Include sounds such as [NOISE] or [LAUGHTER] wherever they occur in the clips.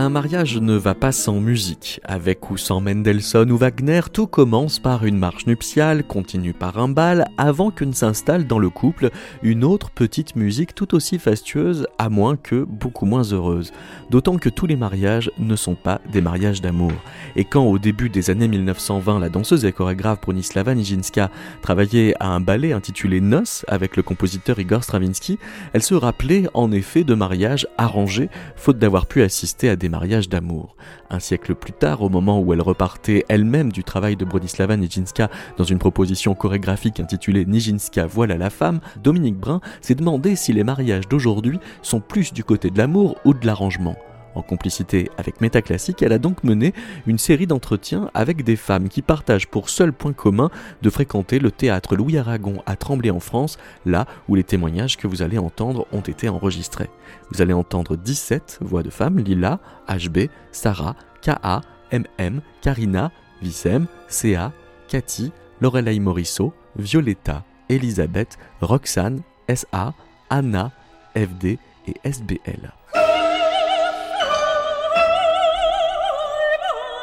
Un mariage ne va pas sans musique. Avec ou sans Mendelssohn ou Wagner, tout commence par une marche nuptiale, continue par un bal, avant que ne s'installe dans le couple une autre petite musique tout aussi fastueuse, à moins que beaucoup moins heureuse. D'autant que tous les mariages ne sont pas des mariages d'amour. Et quand au début des années 1920, la danseuse et chorégraphe Bronislava Nijinska travaillait à un ballet intitulé Nos avec le compositeur Igor Stravinsky, elle se rappelait en effet de mariages arrangés, faute d'avoir pu assister à des mariages d'amour. Un siècle plus tard, au moment où elle repartait elle-même du travail de Bronislava Nijinska dans une proposition chorégraphique intitulée Nijinska voilà la femme, Dominique Brun s'est demandé si les mariages d'aujourd'hui sont plus du côté de l'amour ou de l'arrangement. En complicité avec Métaclassique, elle a donc mené une série d'entretiens avec des femmes qui partagent pour seul point commun de fréquenter le théâtre Louis Aragon à Tremblay en France, là où les témoignages que vous allez entendre ont été enregistrés. Vous allez entendre 17 voix de femmes, Lila, HB, Sarah, KA, MM, Karina, Vissem, CA, Cathy, Lorelei Morisseau, Violetta, Elisabeth, Roxane, SA, Anna, FD et SBL.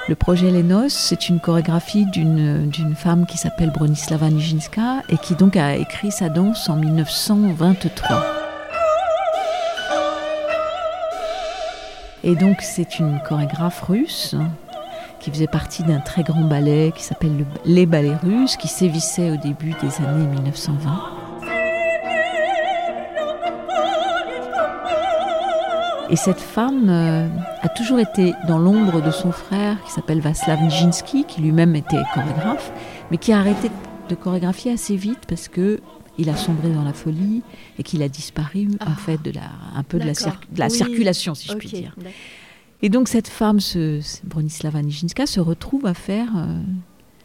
Le projet Lenos, c'est une chorégraphie d'une femme qui s'appelle Bronislava Nijinska et qui donc a écrit sa danse en 1923. Et donc c'est une chorégraphe russe qui faisait partie d'un très grand ballet qui s'appelle les ballets russes, qui sévissait au début des années 1920. Et cette femme euh, a toujours été dans l'ombre de son frère qui s'appelle Vaslav Nijinsky, qui lui-même était chorégraphe, mais qui a arrêté de chorégraphier assez vite parce que il a sombré dans la folie et qu'il a disparu en ah. fait de la, un peu de la, la circulation, si je puis dire. Et donc cette femme, ce, Bronislava Nijinska, se retrouve à faire euh,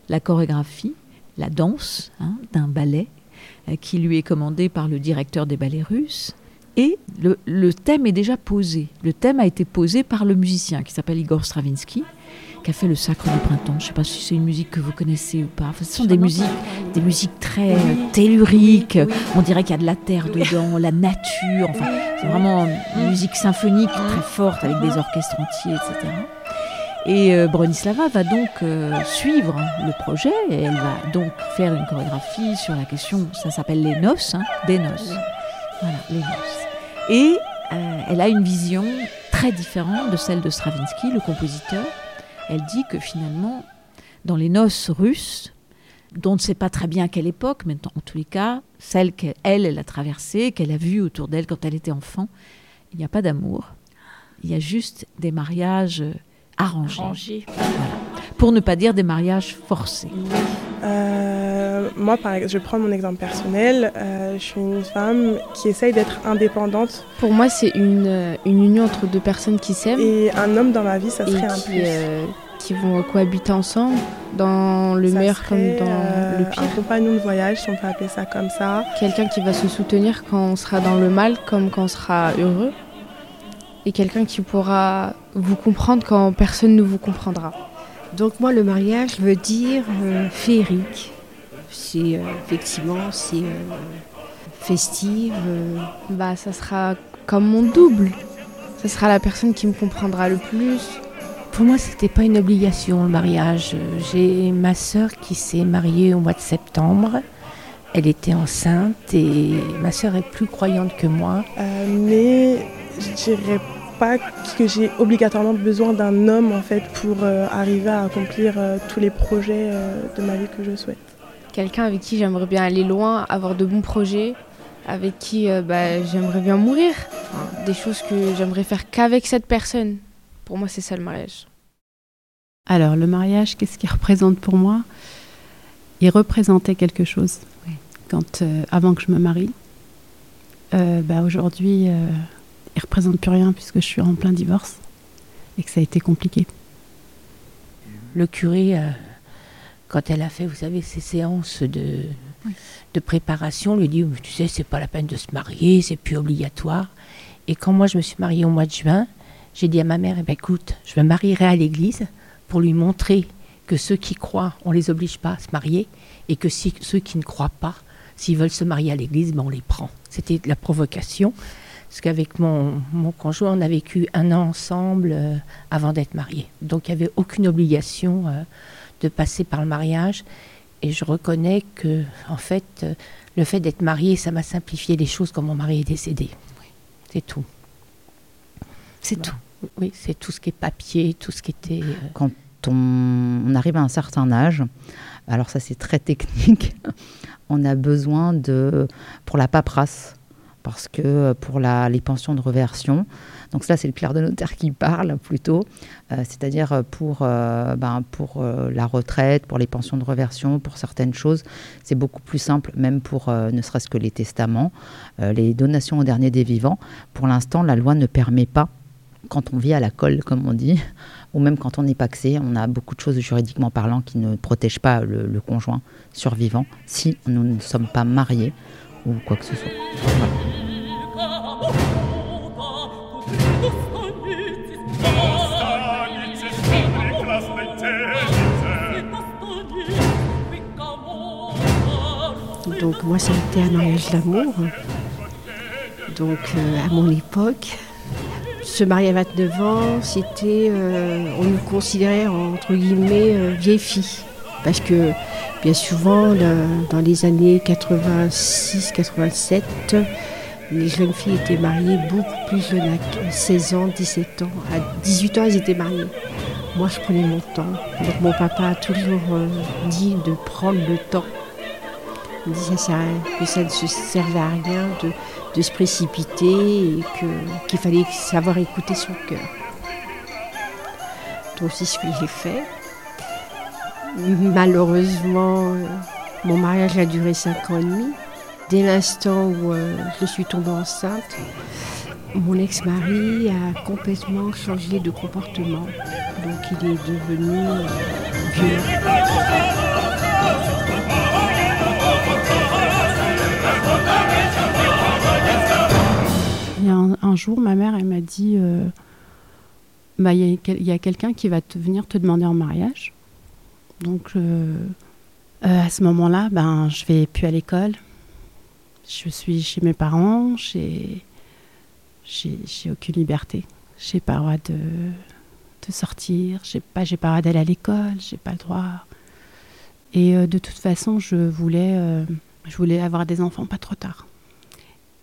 la chorégraphie, la danse hein, d'un ballet euh, qui lui est commandé par le directeur des ballets russes et le, thème est déjà posé. Le thème a été posé par le musicien qui s'appelle Igor Stravinsky, qui a fait le Sacre du printemps. Je ne sais pas si c'est une musique que vous connaissez ou pas. ce sont des musiques, des musiques très telluriques. On dirait qu'il y a de la terre dedans, la nature. c'est vraiment une musique symphonique très forte avec des orchestres entiers, etc. Et euh, Bronislava va donc euh, suivre le projet et elle va donc faire une chorégraphie sur la question, ça s'appelle les noces, hein, des noces. Voilà, les noces. Et euh, elle a une vision très différente de celle de Stravinsky, le compositeur. Elle dit que finalement, dans les noces russes, dont on ne sait pas très bien à quelle époque, mais en tous les cas, celle qu'elle elle a traversée, qu'elle a vue autour d'elle quand elle était enfant, il n'y a pas d'amour. Il y a juste des mariages arrangés. Pour ne pas dire des mariages forcés. Euh, moi, par je prends mon exemple personnel. Euh, je suis une femme qui essaye d'être indépendante. Pour moi, c'est une, euh, une, union entre deux personnes qui s'aiment. Et un homme dans ma vie, ça serait un plus. qui vont cohabiter ensemble, dans le meilleur comme dans le pire. Un compagnon de voyage, si on peut appeler ça comme ça. Quelqu'un qui va se soutenir quand on sera dans le mal comme quand on sera heureux. Et quelqu'un qui pourra vous comprendre quand personne ne vous comprendra. Donc moi, le mariage veut dire euh, féerique. C'est euh, effectivement, c'est euh, festive. Bah, ça sera comme mon double. Ça sera la personne qui me comprendra le plus. Pour moi, c'était pas une obligation le mariage. J'ai ma sœur qui s'est mariée au mois de septembre. Elle était enceinte et ma sœur est plus croyante que moi. mais je dirais pas que j'ai obligatoirement besoin d'un homme en fait pour euh, arriver à accomplir euh, tous les projets euh, de ma vie que je souhaite. Quelqu'un avec qui j'aimerais bien aller loin, avoir de bons projets, avec qui bah, j'aimerais bien mourir. Des choses que j'aimerais faire qu'avec cette personne. Pour moi, c'est ça le mariage. Alors, le mariage, qu'est-ce qu'il représente pour moi? Il représentait quelque chose. Quand, avant que je me marie, bah, aujourd'hui, il représente plus rien puisque je suis en plein divorce et que ça a été compliqué. Le curé, euh, quand elle a fait, vous savez, ces séances de, de préparation, lui dit, tu sais, c'est pas la peine de se marier, c'est plus obligatoire. Et quand moi je me suis mariée au mois de juin, j'ai dit à ma mère, eh ben, écoute, je me marierai à l'église pour lui montrer que ceux qui croient, on les oblige pas à se marier, et que si, ceux qui ne croient pas, s'ils veulent se marier à l'église, ben on les prend. C'était la provocation. Parce qu'avec mon, mon, conjoint, on a vécu un an ensemble euh, avant d'être mariés. Donc il n'y avait aucune obligation euh, de passer par le mariage. Et je reconnais que, en fait, euh, le fait d'être marié, ça m'a simplifié les choses quand mon mari est décédé. C'est tout. C'est tout. Oui, c'est tout ce qui est papier, tout ce qui était. Quand on, arrive à un certain âge, alors ça c'est très technique, [LAUGHS] on a besoin de, pour la paperasse, parce que euh, pour les pensions de reversion, donc ça c'est le clerc de notaire qui parle plutôt, euh, c'est-à-dire pour, euh, ben, pour la retraite, pour les pensions de reversion, pour certaines choses, c'est beaucoup plus simple, même pour ne serait-ce que les testaments, les donations au dernier des vivants. Pour l'instant, la loi ne permet pas, quand on vit à la colle, comme on dit, [LAUGHS] ou même quand on est paxé, on a beaucoup de choses juridiquement parlant qui ne protègent pas le conjoint survivant si nous ne sommes pas mariés ou quoi que ce soit. Donc moi ça a été un mariage d'amour. Donc euh, à mon époque, se marier à 29 ans, c'était, euh, on nous considérait entre guillemets euh, vieille fille. Parce que bien souvent, dans les années 86-87, les jeunes filles étaient mariées beaucoup plus jeunes, à 16 ans, 17 ans. À 18 ans, elles étaient mariées. Moi, je prenais mon temps. Donc mon papa a toujours euh, dit de prendre le temps. Il ça, que ça ne se servait à rien de, de se précipiter et qu'il fallait savoir écouter son cœur. Donc c'est ce que j'ai fait. Malheureusement, euh, mon mariage a duré 5 ans et demi. Dès l'instant où euh, je suis tombée enceinte, mon ex-mari a complètement changé de comportement. Donc il est devenu euh. Il y a un, jour, ma mère, elle m'a dit euh, bah, il y a, quelqu'un qui va te venir te demander en mariage. Donc, à ce moment-là, ben, je vais plus à l'école. Je suis chez mes parents, j'ai aucune liberté. J'ai pas le droit de, de sortir, j'ai pas, pas le droit d'aller à l'école, j'ai pas le droit. Et euh, de toute façon, je voulais, euh, je voulais avoir des enfants pas trop tard.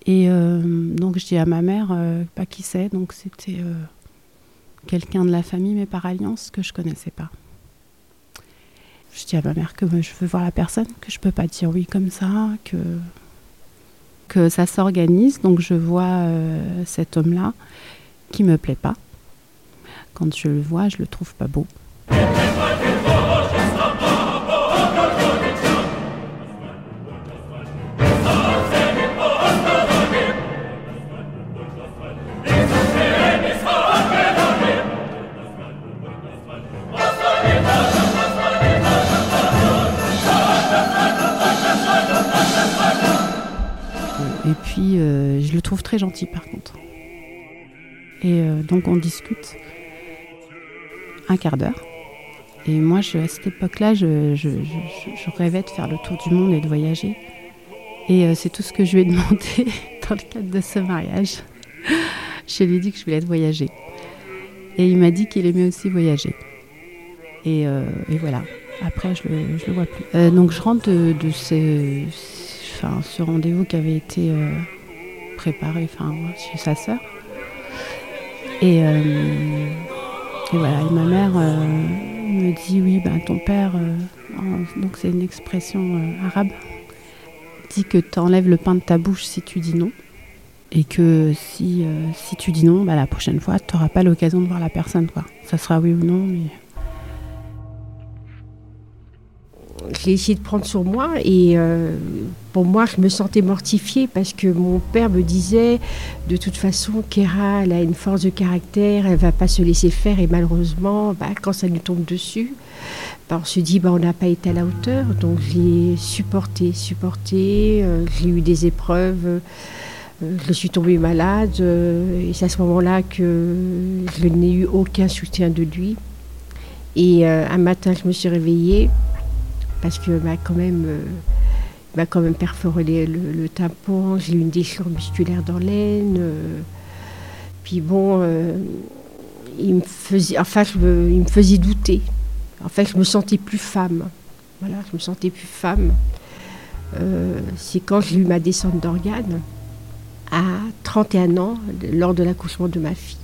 Et euh, donc je dis à ma mère, pas qui c'est, donc c'était quelqu'un de la famille, mais par alliance, que je connaissais pas. Je dis à ma mère que je veux voir la personne, que je peux pas dire oui comme ça, que que ça s'organise. Donc je vois euh, cet homme-là qui me plaît pas. Quand je le vois, je le trouve pas beau. Et puis, euh, je le trouve très gentil par contre. Et euh, donc, on discute un quart d'heure. Et moi, je, à cette époque-là, je, rêvais de faire le tour du monde et de voyager. Et euh, c'est tout ce que je lui ai [LAUGHS] demandé dans le cadre de ce mariage. je lui ai dit que je voulais être voyager. Et il m'a dit qu'il aimait aussi voyager. Et, et, voilà. Après, je le, le vois plus. donc, je rentre de, de ces ce rendez-vous qui avait été euh, préparé chez sa sœur. Et, euh, voilà, ma mère euh, me dit oui, ben, ton père, donc c'est une expression arabe, dit que tu enlèves le pain de ta bouche si tu dis non. Et que si, si tu dis non, bah, la prochaine fois, tu n'auras pas l'occasion de voir la personne. Quoi. Ça sera oui ou non, mais j'ai essayé de prendre sur moi et euh, pour moi je me sentais mortifiée parce que mon père me disait de toute façon Kéra elle a une force de caractère, elle va pas se laisser faire et malheureusement bah, quand ça nous tombe dessus bah, on se dit bah, on n'a pas été à la hauteur donc j'ai supporté, supporté, euh, j'ai eu des épreuves. Euh, je suis tombée malade et c'est à ce moment-là que je n'ai eu aucun soutien de lui. Et un matin, je me suis réveillée parce que m'a quand même m'a quand même perforé le, tympan, j'ai eu une déchirure musculaire dans l'aine. puis bon, il me faisait, enfin, je il me faisait douter. En fait, je me sentais plus femme. Voilà, je me sentais plus femme. Euh, c'est quand j'ai eu ma descente d'organes à 31 ans, lors de l'accouchement de ma fille.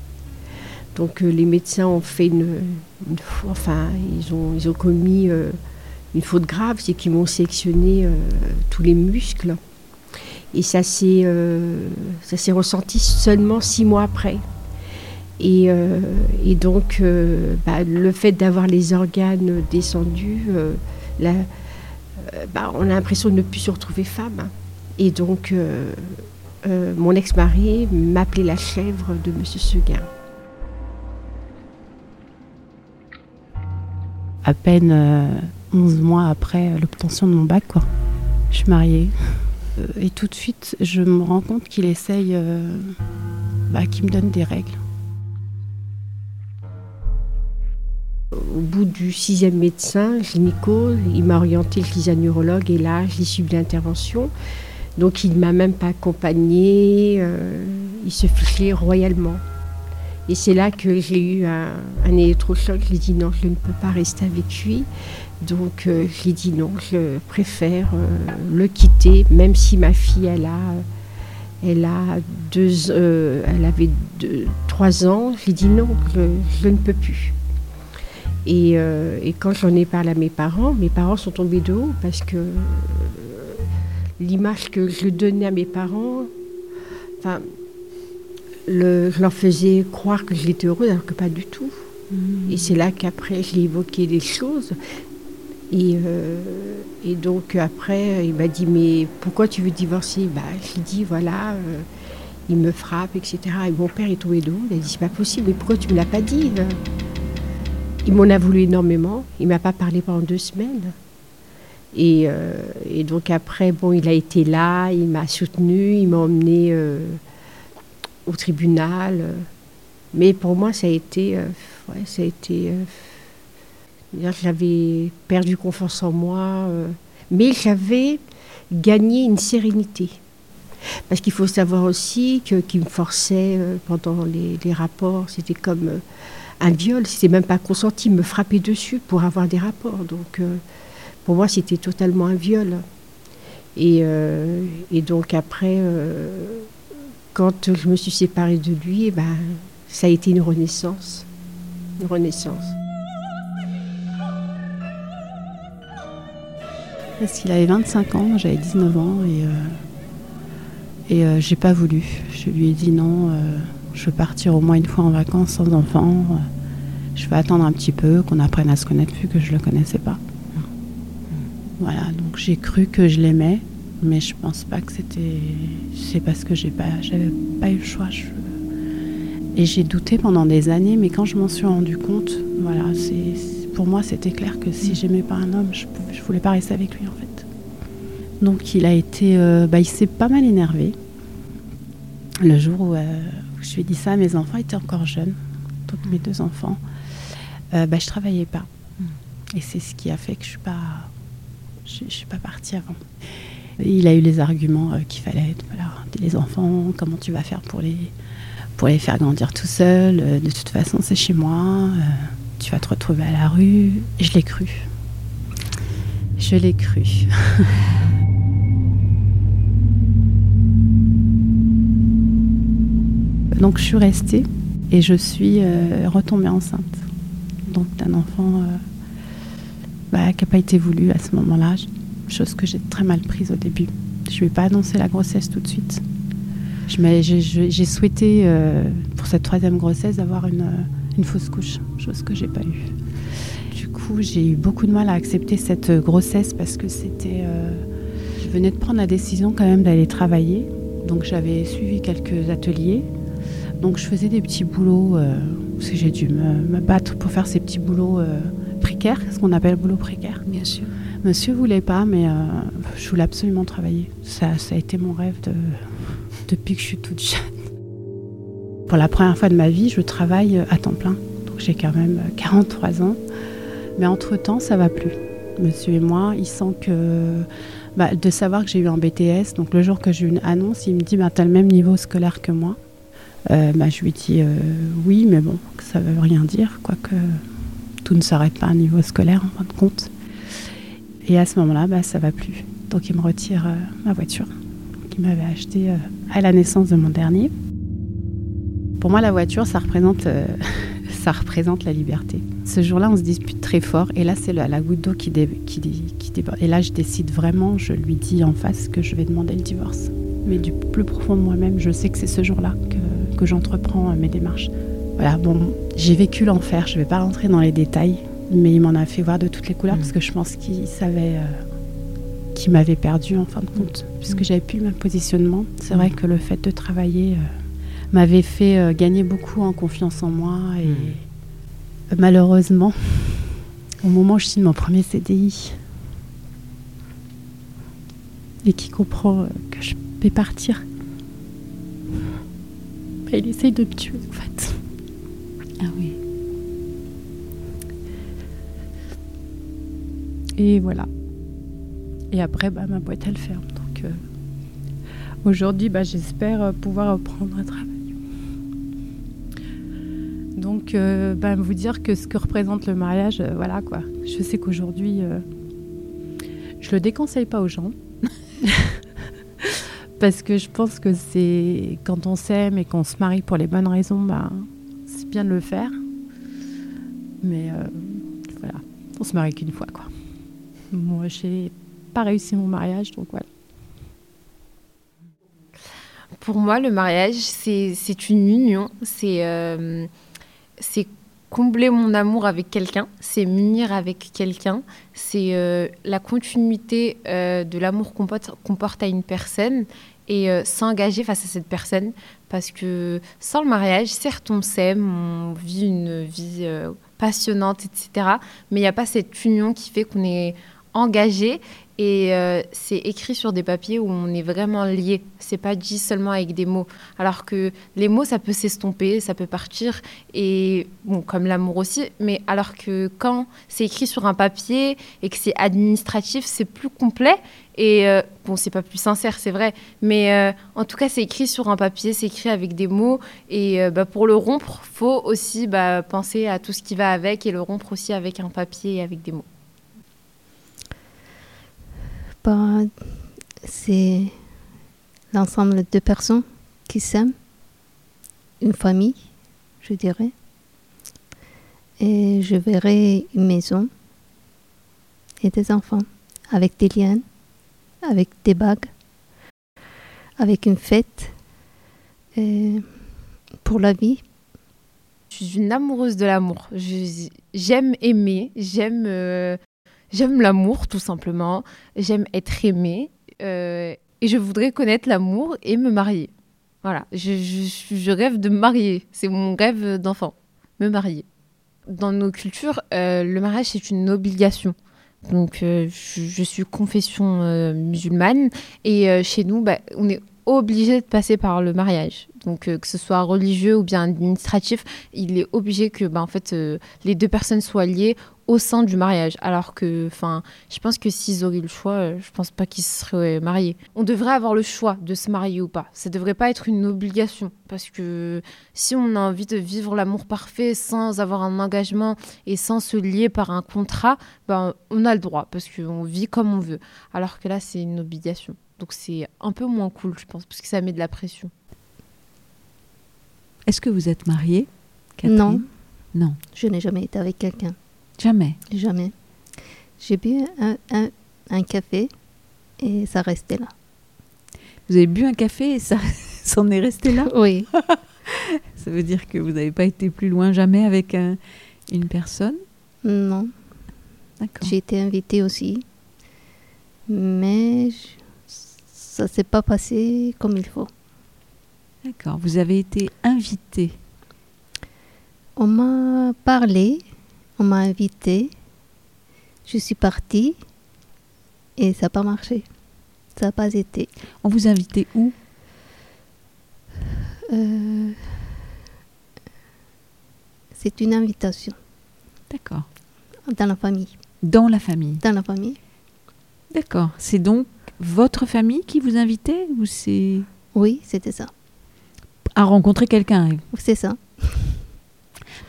Donc euh, les médecins ont fait une, enfin ils ont ils ont commis euh, une faute grave, c'est qu'ils m'ont sectionné tous les muscles et ça s'est s'est ressenti seulement six mois après. Et, donc bah, le fait d'avoir les organes descendus, euh, bah, on a l'impression de ne plus se retrouver femme. Et donc, euh, euh, mon ex-mari m'appelait la chèvre de M. Seguin. À peine 11 mois après l'obtention de mon bac, quoi. Je suis mariée. et tout de suite, je me rends compte qu'il essaye, bah, qu'il me donne des règles. Au bout du sixième médecin, gynéco, il m'a orienté le neurologue et là, j'ai subi l'intervention. Donc il ne m'a même pas accompagné, euh, il se fichait royalement. Et c'est là que j'ai eu un, un électrochoc. J'ai dit non, je ne peux pas rester avec lui. Donc euh, j'ai dit non, je préfère euh, le quitter, même si ma fille, elle a, elle a deux, elle avait trois ans. J'ai dit non, je ne peux plus. Euh, et, quand j'en ai parlé à mes parents, mes parents sont tombés de haut parce que euh, l'image que je donnais à mes parents, enfin, je leur faisais croire que j'étais heureuse alors que pas du tout. Mmh. Et c'est là qu'après j'ai évoqué des choses. Et, euh, et, donc après, il m'a dit Mais pourquoi tu veux divorcer? Bah, J'ai dit Voilà, il me frappe, etc. Et mon père est tombé de haut. Il a dit C'est pas possible, mais pourquoi tu me l'as pas dit? Il m'en a voulu énormément. Il m'a pas parlé pendant deux semaines. Et, euh, donc après, bon, il a été là, il m'a soutenu, il m'a emmené euh, au tribunal. Mais pour moi, ça a été, euh, ça a été. J'avais perdu confiance en moi, mais j'avais gagné une sérénité. Parce qu'il faut savoir aussi que qui me forçait pendant les, rapports, c'était comme un viol, c'était même pas consenti, me frapper dessus pour avoir des rapports. Donc euh, pour moi, c'était totalement un viol. Et, euh, donc après, euh, quand je me suis séparée de lui, eh ben, ça a été une renaissance. Une renaissance. Parce qu'il avait 25 ans, j'avais 19 ans et, et j'ai pas voulu. Je lui ai dit non je veux partir au moins une fois en vacances sans enfant. Je vais attendre un petit peu, qu'on apprenne à se connaître vu que je le connaissais pas. Voilà, donc j'ai cru que je l'aimais, mais je pense pas que c'était. C'est parce que j'ai pas, j'avais pas eu le choix. Et j'ai douté pendant des années, mais quand je m'en suis rendu compte, voilà, c'est pour moi c'était clair que si j'aimais pas un homme, je, je voulais pas rester avec lui en fait. Donc il a été, euh, bah, il s'est pas mal énervé le jour où, euh, je lui ai dit ça, mes enfants étaient encore jeunes, donc mes deux enfants. Euh, bah, je travaillais pas. Hmm. Et c'est ce qui a fait que je suis pas, je, suis pas partie avant. Il a eu les arguments euh, qu'il fallait. Voilà, les enfants, comment tu vas faire pour les, pour les faire grandir tout seul De toute façon, c'est chez moi. Tu vas te retrouver à la rue. je l'ai cru. Je l'ai cru. [LAUGHS] Donc je suis restée et je suis euh, retombée enceinte. Donc d'un enfant euh, bah, qui n'a pas été voulu à ce moment-là, chose que j'ai très mal prise au début. Je ne lui ai pas annoncé la grossesse tout de suite. J'ai souhaité, euh, pour cette troisième grossesse, avoir une, une fausse couche, chose que j'ai pas eue. Du coup, j'ai eu beaucoup de mal à accepter cette grossesse parce que c'était. je venais de prendre la décision quand même d'aller travailler. Donc j'avais suivi quelques ateliers donc je faisais des petits boulots, euh, parce que j'ai dû me, battre pour faire ces petits boulots euh, précaires, ce qu'on appelle boulot précaire. Bien sûr. Monsieur voulait pas, mais euh, je voulais absolument travailler. Ça, ça a été mon rêve depuis que je suis toute jeune. Pour la première fois de ma vie, je travaille à temps plein. Donc j'ai quand même 43 ans. Mais entre-temps, ça va plus. Monsieur et moi, il sent que bah, de savoir que j'ai eu un BTS, donc le jour que j'ai eu une annonce, il me dit bah, T'as le même niveau scolaire que moi euh, bah, Je lui dis euh, Oui, mais bon, ça veut rien dire, quoique tout ne s'arrête pas à niveau scolaire en fin de compte. Et à ce moment-là, bah, ça va plus. Donc il me retire euh, ma voiture qu'il m'avait achetée à la naissance de mon dernier. Pour moi, la voiture, ça représente, [LAUGHS] ça représente la liberté. Ce jour-là, on se dispute très fort. Et là, c'est la, la, goutte d'eau qui, dé, qui, qui, déborde. Et là, je décide vraiment, je lui dis en face que je vais demander le divorce. Mais du plus profond de moi-même, je sais que c'est ce jour-là que, que j'entreprends euh, mes démarches. Voilà, bon, j'ai vécu l'enfer. Je ne vais pas rentrer dans les détails. Mais il m'en a fait voir de toutes les couleurs mmh. parce que je pense qu'il savait euh, qu'il m'avait perdu en fin de compte. Mmh. Puisque j'avais plus le même positionnement. C'est mmh. vrai que le fait de travailler euh, m'avait fait euh, gagner beaucoup en confiance en moi et malheureusement, au moment où je signe mon premier CDI, et qui comprend que je vais partir, bah, il essaye de me tuer en fait. Ah oui. Et voilà. Et après, bah, ma boîte, elle ferme. Donc euh, aujourd'hui, bah, j'espère pouvoir reprendre un travail. Donc, euh, ben, vous dire que ce que représente le mariage, euh, voilà quoi. Je sais qu'aujourd'hui, euh, je le déconseille pas aux gens. [LAUGHS] Parce que je pense que c'est quand on s'aime et qu'on se marie pour les bonnes raisons, ben, c'est bien de le faire. Mais voilà, on se marie qu'une fois quoi. Moi, j'ai pas réussi mon mariage, donc voilà. Pour moi, le mariage, c'est une union. C'est c'est combler mon amour avec quelqu'un, c'est m'unir avec quelqu'un, c'est euh, la continuité euh, de l'amour qu'on porte, à une personne et euh, s'engager face à cette personne. Parce que sans le mariage, certes, on s'aime, on vit une vie passionnante, etc. Mais il n'y a pas cette union qui fait qu'on est engagé et euh, c'est écrit sur des papiers où on est vraiment lié. C'est pas dit seulement avec des mots. Alors que les mots, ça peut s'estomper, ça peut partir, et bon, comme l'amour aussi. Mais alors que quand c'est écrit sur un papier et que c'est administratif, c'est plus complet. Et euh, bon, c'est pas plus sincère, c'est vrai. Mais euh, en tout cas, c'est écrit sur un papier, c'est écrit avec des mots. Et bah, pour le rompre, faut aussi bah, penser à tout ce qui va avec et le rompre aussi avec un papier et avec des mots c'est l'ensemble de personnes qui s'aiment, une famille, je dirais. Et je verrai une maison et des enfants avec des liens, avec des bagues, avec une fête pour la vie. Je suis une amoureuse de l'amour. J'aime aimer, j'aime euh, J'aime l'amour, tout simplement. J'aime être aimée. Euh, et je voudrais connaître l'amour et me marier. Voilà, je, rêve de me marier. C'est mon rêve d'enfant, me marier. Dans nos cultures, euh, le mariage, c'est une obligation. Donc, euh, je, suis confession musulmane. Et chez nous, bah, on est obligé de passer par le mariage. Donc que ce soit religieux ou bien administratif, il est obligé que bah, en fait, les deux personnes soient liées au sein du mariage. Alors que, enfin, je pense que s'ils auraient le choix, euh, je pense pas qu'ils seraient mariés. On devrait avoir le choix de se marier ou pas. Ça devrait pas être une obligation. Parce que si on a envie de vivre l'amour parfait sans avoir un engagement et sans se lier par un contrat, ben, on a le droit. Parce qu'on vit comme on veut. Alors que là, c'est une obligation. Donc c'est un peu moins cool, je pense, parce que ça met de la pression. Est-ce que vous êtes mariée Non. Non. Je n'ai jamais été avec quelqu'un. Jamais Jamais. J'ai bu un, un, un, café et ça restait là. Vous avez bu un café et ça [LAUGHS] s'en est resté là? Oui. [LAUGHS] ça veut dire que vous n'avez pas été plus loin jamais avec un, une personne? Non. D'accord. J'ai été invitée aussi, mais ça ne s'est pas passé comme il faut. D'accord. Vous avez été invitée? On m'a parlé on m'a invité, je suis partie et ça n'a pas marché. Ça n'a pas été. On vous a invité où? Euh, C'est une invitation. D'accord. dans la famille. Dans la famille Dans la famille. D'accord. C'est donc votre famille qui vous invitait ou c'est Oui, c'était ça. à rencontrer quelqu'un C'est ça.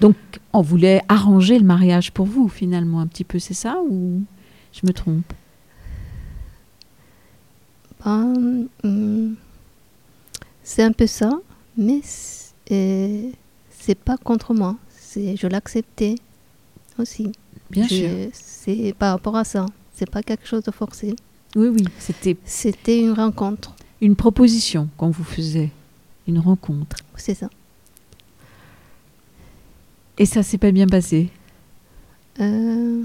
Donc on voulait arranger le mariage pour vous finalement un petit peu, c'est ça ou je me trompe? Ben, hum, c'est un peu ça, mais c'est pas contre moi. C'est, je l'acceptais aussi. Bien Je- sûr. C'est par rapport à ça. C'est pas quelque chose de forcé. Oui, oui, c'était C'était une rencontre. une proposition qu'on vous faisait, une rencontre. C'est ça. Et ça s'est pas bien passé. Euh,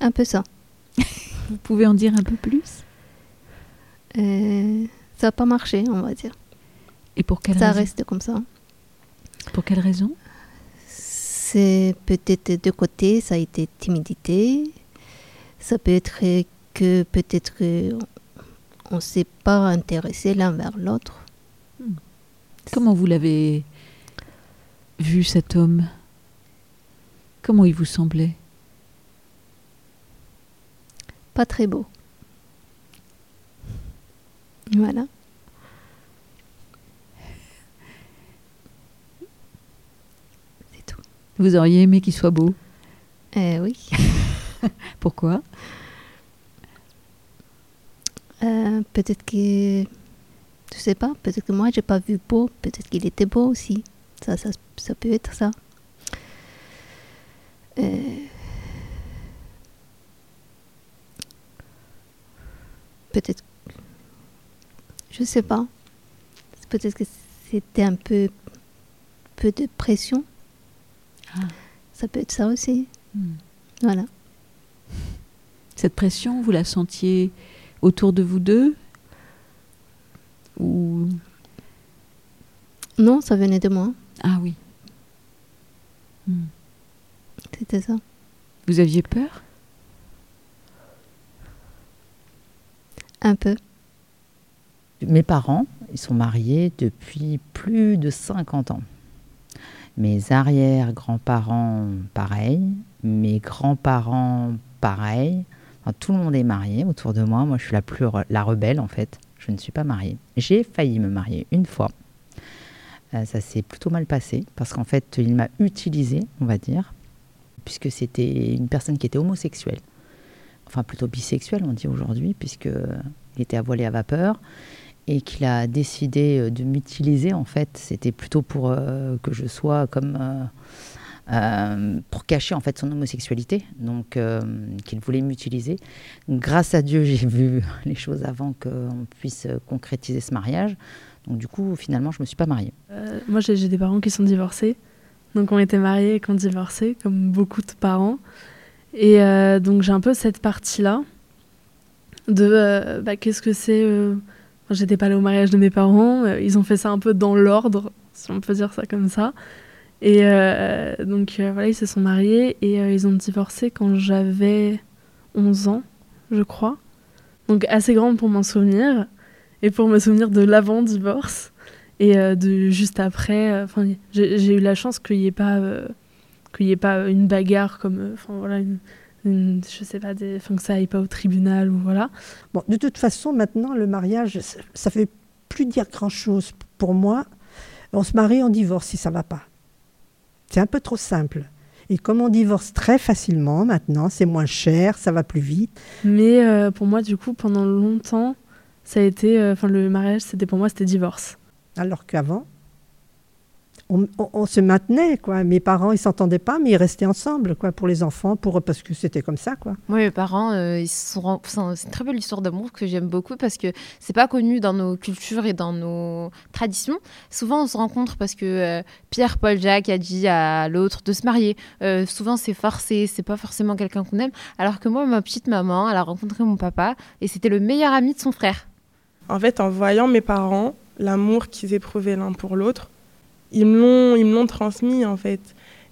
un peu ça. [LAUGHS] Vous pouvez en dire un peu plus? Euh, ça n'a pas marché, on va dire. Et pour quelle ça raison? reste comme ça. Pour quelle raison? C'est peut-être de côté, ça a été timidité. Ça peut être que peut-être on ne s'est pas intéressé l'un vers l'autre. Comment vous l'avez vu cet homme Comment il vous semblait? Pas très beau. Voilà. [LAUGHS] Vous auriez aimé qu'il soit beau? Euh, oui. [LAUGHS] Pourquoi? Euh, peut-être que. Je sais pas, peut-être que moi j'ai pas vu beau, peut-être qu'il était beau aussi. Ça, ça, ça peut être ça. Euh, Peut-être. Je sais pas. Peut-être que c'était un peu. peu de pression. Ça peut être ça aussi. Hmm. Voilà. Cette pression, vous la sentiez autour de vous deux? Ou Non, ça venait de moi. Ah oui. Hmm. C'était ça. Vous aviez peur? Un peu. Mes parents, ils sont mariés depuis plus de 50 ans. Mes arrière-grands-parents, pareil. Mes grands-parents, pareil. Enfin, tout le monde est marié autour de moi. Moi, je suis la plus re- la rebelle, en fait. Je ne suis pas mariée. J'ai failli me marier une fois. Euh, ça s'est plutôt mal passé parce qu'en fait, il m'a utilisée, on va dire, puisque c'était une personne qui était homosexuelle. Enfin, plutôt bisexuelle, on dit aujourd'hui, puisque il était à voile et à vapeur et qu'il a décidé euh, de m'utiliser en fait. C'était plutôt pour euh, que je sois comme euh, euh, pour cacher en fait son homosexualité. Donc euh, qu'il voulait m'utiliser. Grâce à Dieu [LAUGHS] j'ai vu les choses avant qu'on puisse euh, concrétiser ce mariage donc du coup finalement je me suis pas mariée Euh, moi, j'ai des parents qui sont divorcés, donc ont été mariés et qui ont divorcé, comme beaucoup de parents. Et euh, donc, j'ai un peu cette partie-là de euh, bah, qu'est-ce que c'est. J'étais pas allée au mariage de mes parents, ils ont fait ça un peu dans l'ordre, si on peut dire ça comme ça. Et donc, voilà, ils se sont mariés et ils ont divorcé quand j'avais 11 ans, je crois. Donc, assez grande pour m'en souvenir et pour me souvenir de l'avant-divorce. Et euh, de juste après, euh, enfin, j'ai eu la chance qu'il n'y ait pas, euh, qu'il ait pas une bagarre comme, enfin voilà, une, une- je sais pas, des, enfin que ça aille pas au tribunal ou voilà. Bon, de toute façon, maintenant, le mariage, ça- ça fait plus dire grand-chose pour moi. On se marie, on divorce si ça va pas. C'est un peu trop simple. Et comme on divorce très facilement maintenant, c'est moins cher, ça va plus vite. Mais euh, pour moi, du coup, pendant longtemps, ça a été, euh, enfin le mariage, c'était pour moi, c'était divorce. Alors qu'avant, on, on- on se maintenait, quoi. Mes parents, ils s'entendaient pas, mais ils restaient ensemble, quoi, pour les enfants, pour parce que c'était comme ça, quoi. Moi, mes parents, euh, ils sont c'est une très belle histoire d'amour que j'aime beaucoup parce que c'est pas connu dans nos cultures et dans nos traditions. Souvent, on se rencontre parce que euh, Pierre, Paul, Jacques a dit à l'autre de se marier. Euh, souvent, c'est forcé, c'est pas forcément quelqu'un qu'on aime. Alors que moi, ma petite maman, elle a rencontré mon papa et c'était le meilleur ami de son frère. En fait, en voyant mes parents, l'amour qu'ils éprouvaient l'un pour l'autre, ils me l'ont, transmis en fait.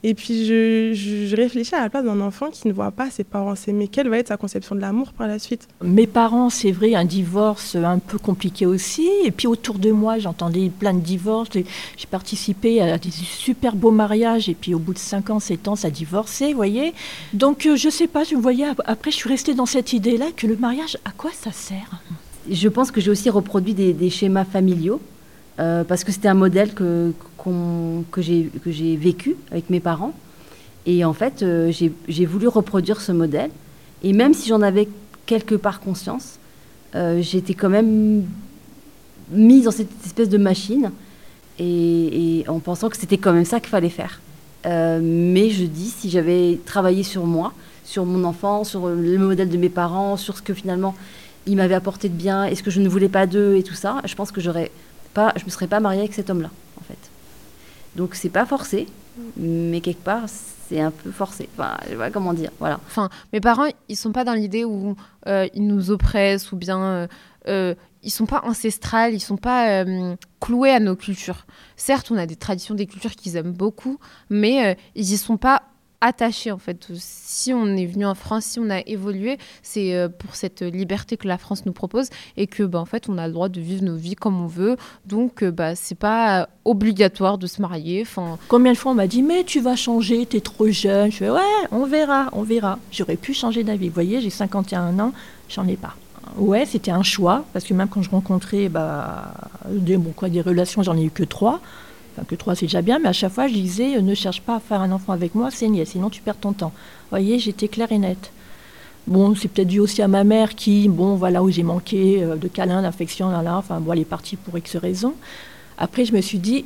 Et puis je, je, réfléchis à la place d'un enfant qui ne voit pas ses parents s'aimer. Quelle va être sa conception de l'amour par la suite? Mes parents, c'est vrai, un divorce un peu compliqué aussi. Et puis autour de moi, j'entendais plein de divorces. J'ai participé à des super beaux mariages. Et puis au bout de 5 ans, 7 ans, ça divorcé, vous voyez. Donc euh, je sais pas, je voyais, après je suis restée dans cette idée-là que le mariage, à quoi ça sert? Je pense que j'ai aussi reproduit des, schémas familiaux. Euh, parce que c'était un modèle que, que j'ai vécu avec mes parents. Et en fait, euh, j'ai voulu reproduire ce modèle. Et même si j'en avais quelque part conscience, euh, j'étais quand même mise dans cette espèce de machine et, en pensant que c'était quand même ça qu'il fallait faire. mais je dis, si j'avais travaillé sur moi, sur mon enfant, sur le modèle de mes parents, sur ce que finalement ils m'avaient apporté de bien et ce que je ne voulais pas d'eux et tout ça, je pense que j'aurais pas, je me serais pas mariée avec cet homme-là, en fait. Donc c'est pas forcé, mais quelque part c'est un peu forcé. Enfin, je pas comment dire. Voilà. Enfin, mes parents, ils sont pas dans l'idée où euh, ils nous oppressent ou bien euh, euh, ils sont pas ancestrales, ils sont pas cloués à nos cultures. Certes, on a des traditions, des cultures qu'ils aiment beaucoup, mais ils y sont pas attaché en fait. Si on est venu en France, si on a évolué, c'est euh, pour cette liberté que la France nous propose et que bah, en fait on a le droit de vivre nos vies comme on veut. Donc euh, bah c'est pas obligatoire de se marier. Combien de fois on m'a dit mais tu vas changer, tu es trop jeune. Je fais ouais, on verra, on verra. J'aurais pu changer d'avis. Vous voyez, j'ai 51 ans, j'en ai pas. Ouais, c'était un choix parce que même quand je rencontrais bah des bon quoi des relations, j'en ai eu que trois que trois c'est déjà bien, mais à chaque fois je disais euh, ne cherche pas à faire un enfant avec moi, c'est niais, sinon tu perds ton temps. Vous voyez, j'étais claire et nette. Bon, c'est peut-être dû aussi à ma mère qui, bon, voilà où j'ai manqué euh, de câlins, d'affection, là, là, enfin, bon, elle est partie pour X raisons. Après, je me suis dit,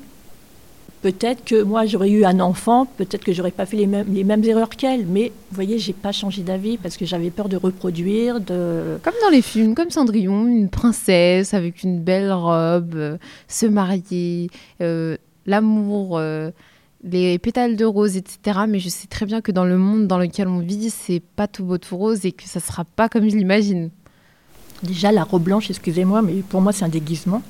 peut-être que moi j'aurais eu un enfant, peut-être que j'aurais pas fait les mêmes, les mêmes erreurs qu'elle, mais vous voyez, j'ai pas changé d'avis parce que j'avais peur de reproduire, de... Comme dans les films, comme Cendrillon, une princesse avec une belle robe, euh, se marier, l'amour, euh, les pétales de rose, etc. Mais je sais très bien que dans le monde dans lequel on vit, c'est pas tout beau tout rose et que ça sera pas comme je l'imagine. Déjà, la robe blanche, excusez-moi, mais pour moi, c'est un déguisement.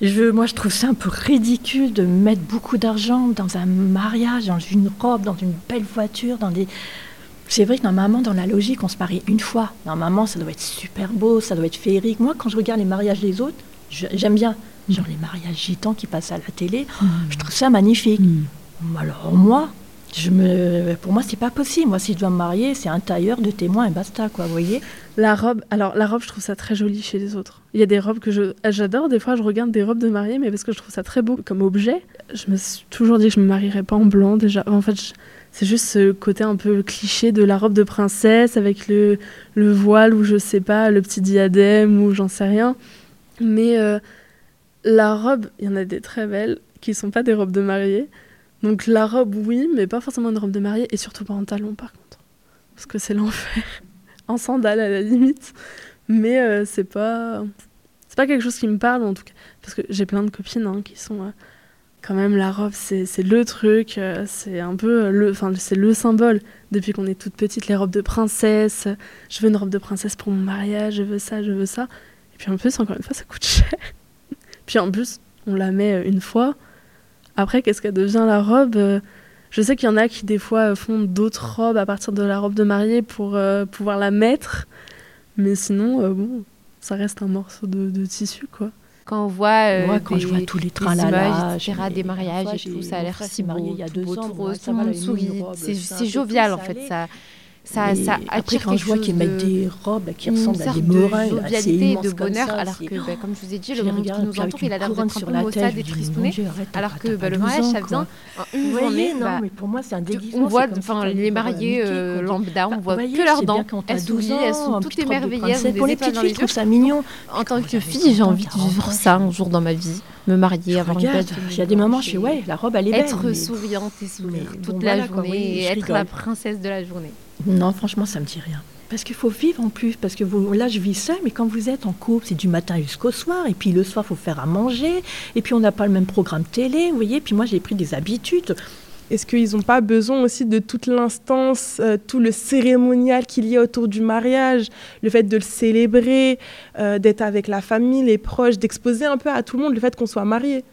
Je, moi, je trouve ça un peu ridicule de mettre beaucoup d'argent dans un mariage, dans une robe, dans une belle voiture, dans des. C'est vrai que normalement, dans la logique, on se marie une fois. Normalement, ça doit être super beau, ça doit être féerique. Moi, quand je regarde les mariages des autres, j'aime bien genre les mariages gitans qui passent à la télé. Hmm. Je trouve ça magnifique. Hmm. Alors moi, je me, pour moi, c'est pas possible. Moi, si je dois me marier, c'est un tailleur de témoins et basta, quoi, vous voyez. La robe, alors la robe, je trouve ça très joli chez les autres. Il y a des robes que je, j'adore. Des fois, je regarde des robes de mariée, mais parce que je trouve ça très beau comme objet. Je me suis toujours dit que je me marierais pas en blanc déjà. En fait, c'est juste ce côté un peu cliché de la robe de princesse avec le, le voile ou je sais pas, le petit diadème ou j'en sais rien. Mais euh, la robe, il y en a des très belles qui sont pas des robes de mariée. Donc la robe, oui, mais pas forcément une robe de mariée et surtout pas en talon par contre. Parce que c'est l'enfer. [LAUGHS] en sandales à la limite. Mais euh, c'est pas. C'est pas quelque chose qui me parle en tout cas. Parce que j'ai plein de copines hein, qui sont. Euh, quand même, la robe, c'est le truc. Euh, c'est un peu le. Enfin, c'est le symbole. Depuis qu'on est toute petite, les robes de princesse. Je veux une robe de princesse pour mon mariage, je veux ça, je veux ça. Et puis en plus, encore une fois, ça coûte [LAUGHS] cher. Puis en plus, on la met euh, une fois. Après, qu'est-ce qu'elle devient la robe euh, Je sais qu'il y en a qui des fois font d'autres robes à partir de la robe de mariée pour euh, pouvoir la mettre. Mais sinon, bon, ça reste un morceau de, tissu, quoi. Quand on voit, Moi, quand je vois tous les trains là, des mariages et tout, ça a l'air si beau, il y a deux ans, tout le monde sourit, c'est jovial en fait, ça, ça, ça après, quand je vois qu'ils mettent des robes qui ressemblent à des meringues, de jovialité, de bonheur, alors que, bah, comme je vous ai dit, le monde qui nous entoure, il a l'air d'être un peu maussade et tristouné, alors que bah, le mariage, ça vient une journée. Non, bah, mais pour moi, c'est un déguisement. On voit, enfin, les mariés euh, lambda, on voit que leurs dents. Elles sourient, elles sont toutes émerveillées, elles ont des étoiles dans les yeux. ça mignon. En tant que fille, j'ai envie de vivre ça un jour dans ma vie me marier, avoir une belle Il y a des moments, je fais ouais, la robe elle est belle. Être souriante et sourire toute la journée et être la princesse de la journée. Non, franchement, ça me dit rien. Parce qu'il faut vivre en plus, parce que vous, là je vis seule, mais quand vous êtes en couple, c'est du matin jusqu'au soir, et puis le soir, il faut faire à manger, et puis on n'a pas le même programme télé, vous voyez, puis moi j'ai pris des habitudes. Est-ce qu'ils n'ont pas besoin aussi de toute l'instance, euh, tout le cérémonial qu'il y a autour du mariage, le fait de le célébrer, euh, d'être avec la famille, les proches, d'exposer un peu à tout le monde le fait qu'on soit marié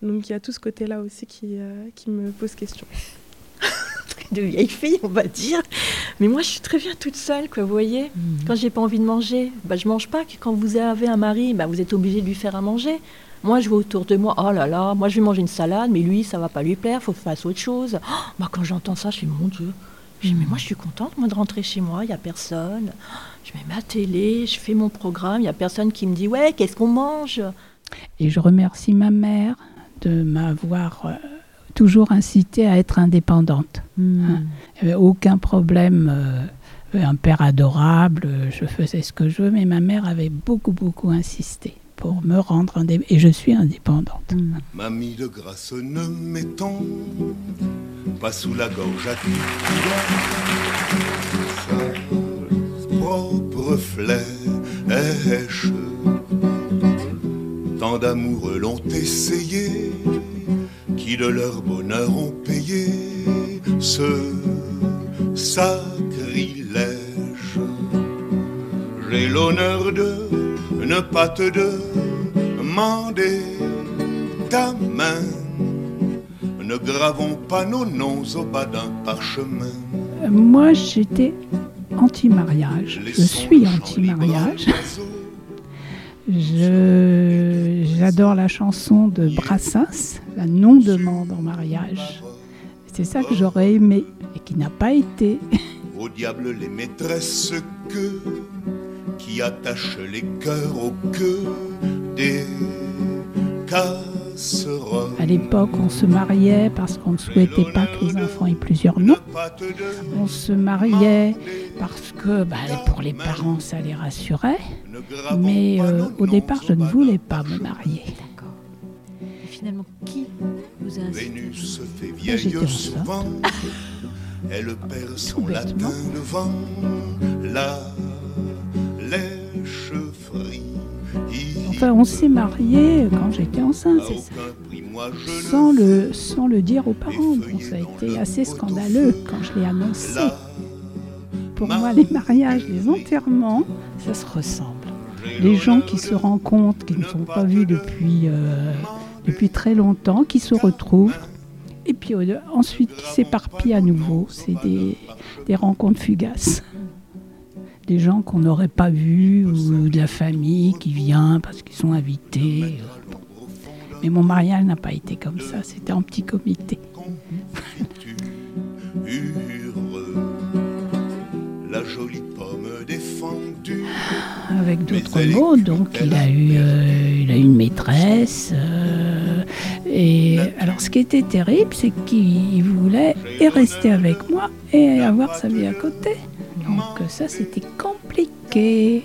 Donc il y a tout ce côté-là aussi qui, euh, qui me pose question. [LAUGHS] de vieille fille, on va dire. Mais moi, je suis très bien toute seule, quoi, vous voyez. Mhm. Quand j'ai pas envie de manger, bah, je mange pas. Quand vous avez un mari, bah, vous êtes obligé de lui faire à manger. Moi, je vois autour de moi, oh là là, moi je vais manger une salade, mais lui, ça va pas lui plaire, faut que je fasse autre chose. Oh, moi, quand j'entends ça, je suis mon Dieu. Je dis, mais moi, je suis contente, moi, de rentrer chez moi, il y a personne. Je mets ma télé, je fais mon programme, il y a personne qui me dit, ouais, qu'est-ce qu'on mange? Et je remercie ma mère de m'avoir euh, toujours incité à être indépendante. Hein. Il n'y avait aucun problème. euh, un père adorable, euh, je faisais ce que je veux, mais ma mère avait beaucoup, beaucoup insisté pour me rendre indépendante. Et je suis indépendante. Mamie de grâce, ne mettons pas sous la gorge à sa propre flèche. Tant d'amoureux l'ont essayé, qui de leur bonheur ont payé ce sacrilège. J'ai l'honneur de ne pas te demander ta main. Ne gravons pas nos noms au bas d'un parchemin. Moi, j'étais anti-mariage. Je suis anti-mariage. Je- J'adore la chanson de Brassens, la non-demande en mariage. C'est ça que j'aurais aimé et qui n'a pas été. [LAUGHS] Au diable les maîtresses que qui attachent les cœurs au queue des casseroles. À l'époque, on se mariait parce qu'on ne souhaitait pas que les enfants aient plusieurs noms. On se mariait parce que bah, pour les parents, ça les rassurait. Mais euh, au départ, je ne voulais pas me marier. Et finalement, qui vous a Vénus se fait j'étais vieille enceinte. souvent, [LAUGHS] elle perd son latin devant la lèche-frie. Enfin, on s'est mariés quand j'étais enceinte, c'est ça. Sans le, sans le dire aux parents. Bon, ça a été assez scandaleux quand je l'ai annoncé. Pour moi, les mariages, les enterrements, ça se ressemble. Les gens qui se rencontrent, qui ne sont pas vus depuis, euh, très longtemps, qui se retrouvent, et puis euh, ensuite qui s'éparpillent à nouveau. C'est des, rencontres fugaces. Des gens qu'on n'aurait pas vus, ou de la famille qui vient parce qu'ils sont invités. Mais mon mariage n'a pas été comme ça, c'était en petit comité. [LAUGHS] avec d'autres mots. Donc il a eu, euh, il a eu une maîtresse. euh, et alors ce qui était terrible, c'est qu'il voulait et rester avec moi et avoir sa vie à côté. Donc ça c'était compliqué.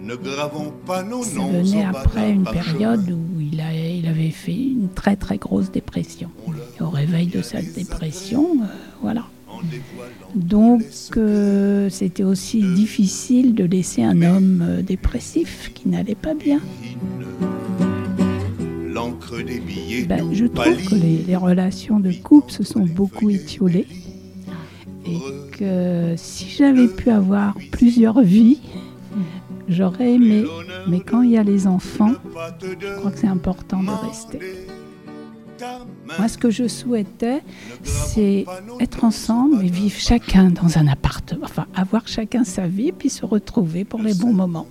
Ne gravons pas nos Ça venait après une période où il, a, il avait fait une très très grosse dépression. Et au réveil de sa dépression, euh, voilà. Donc euh, c'était aussi difficile de laisser un homme euh, dépressif qui n'allait pas bien. Ben, je trouve que les, les relations de couple se sont beaucoup étiolées et que si j'avais pu avoir plusieurs vies, j'aurais aimé. Mais quand il y a les enfants, je crois que c'est important de rester. Moi, ce que je souhaitais, c'est être ensemble et vivre chacun dans un appartement. Enfin, avoir chacun sa vie, puis se retrouver pour les bons moments.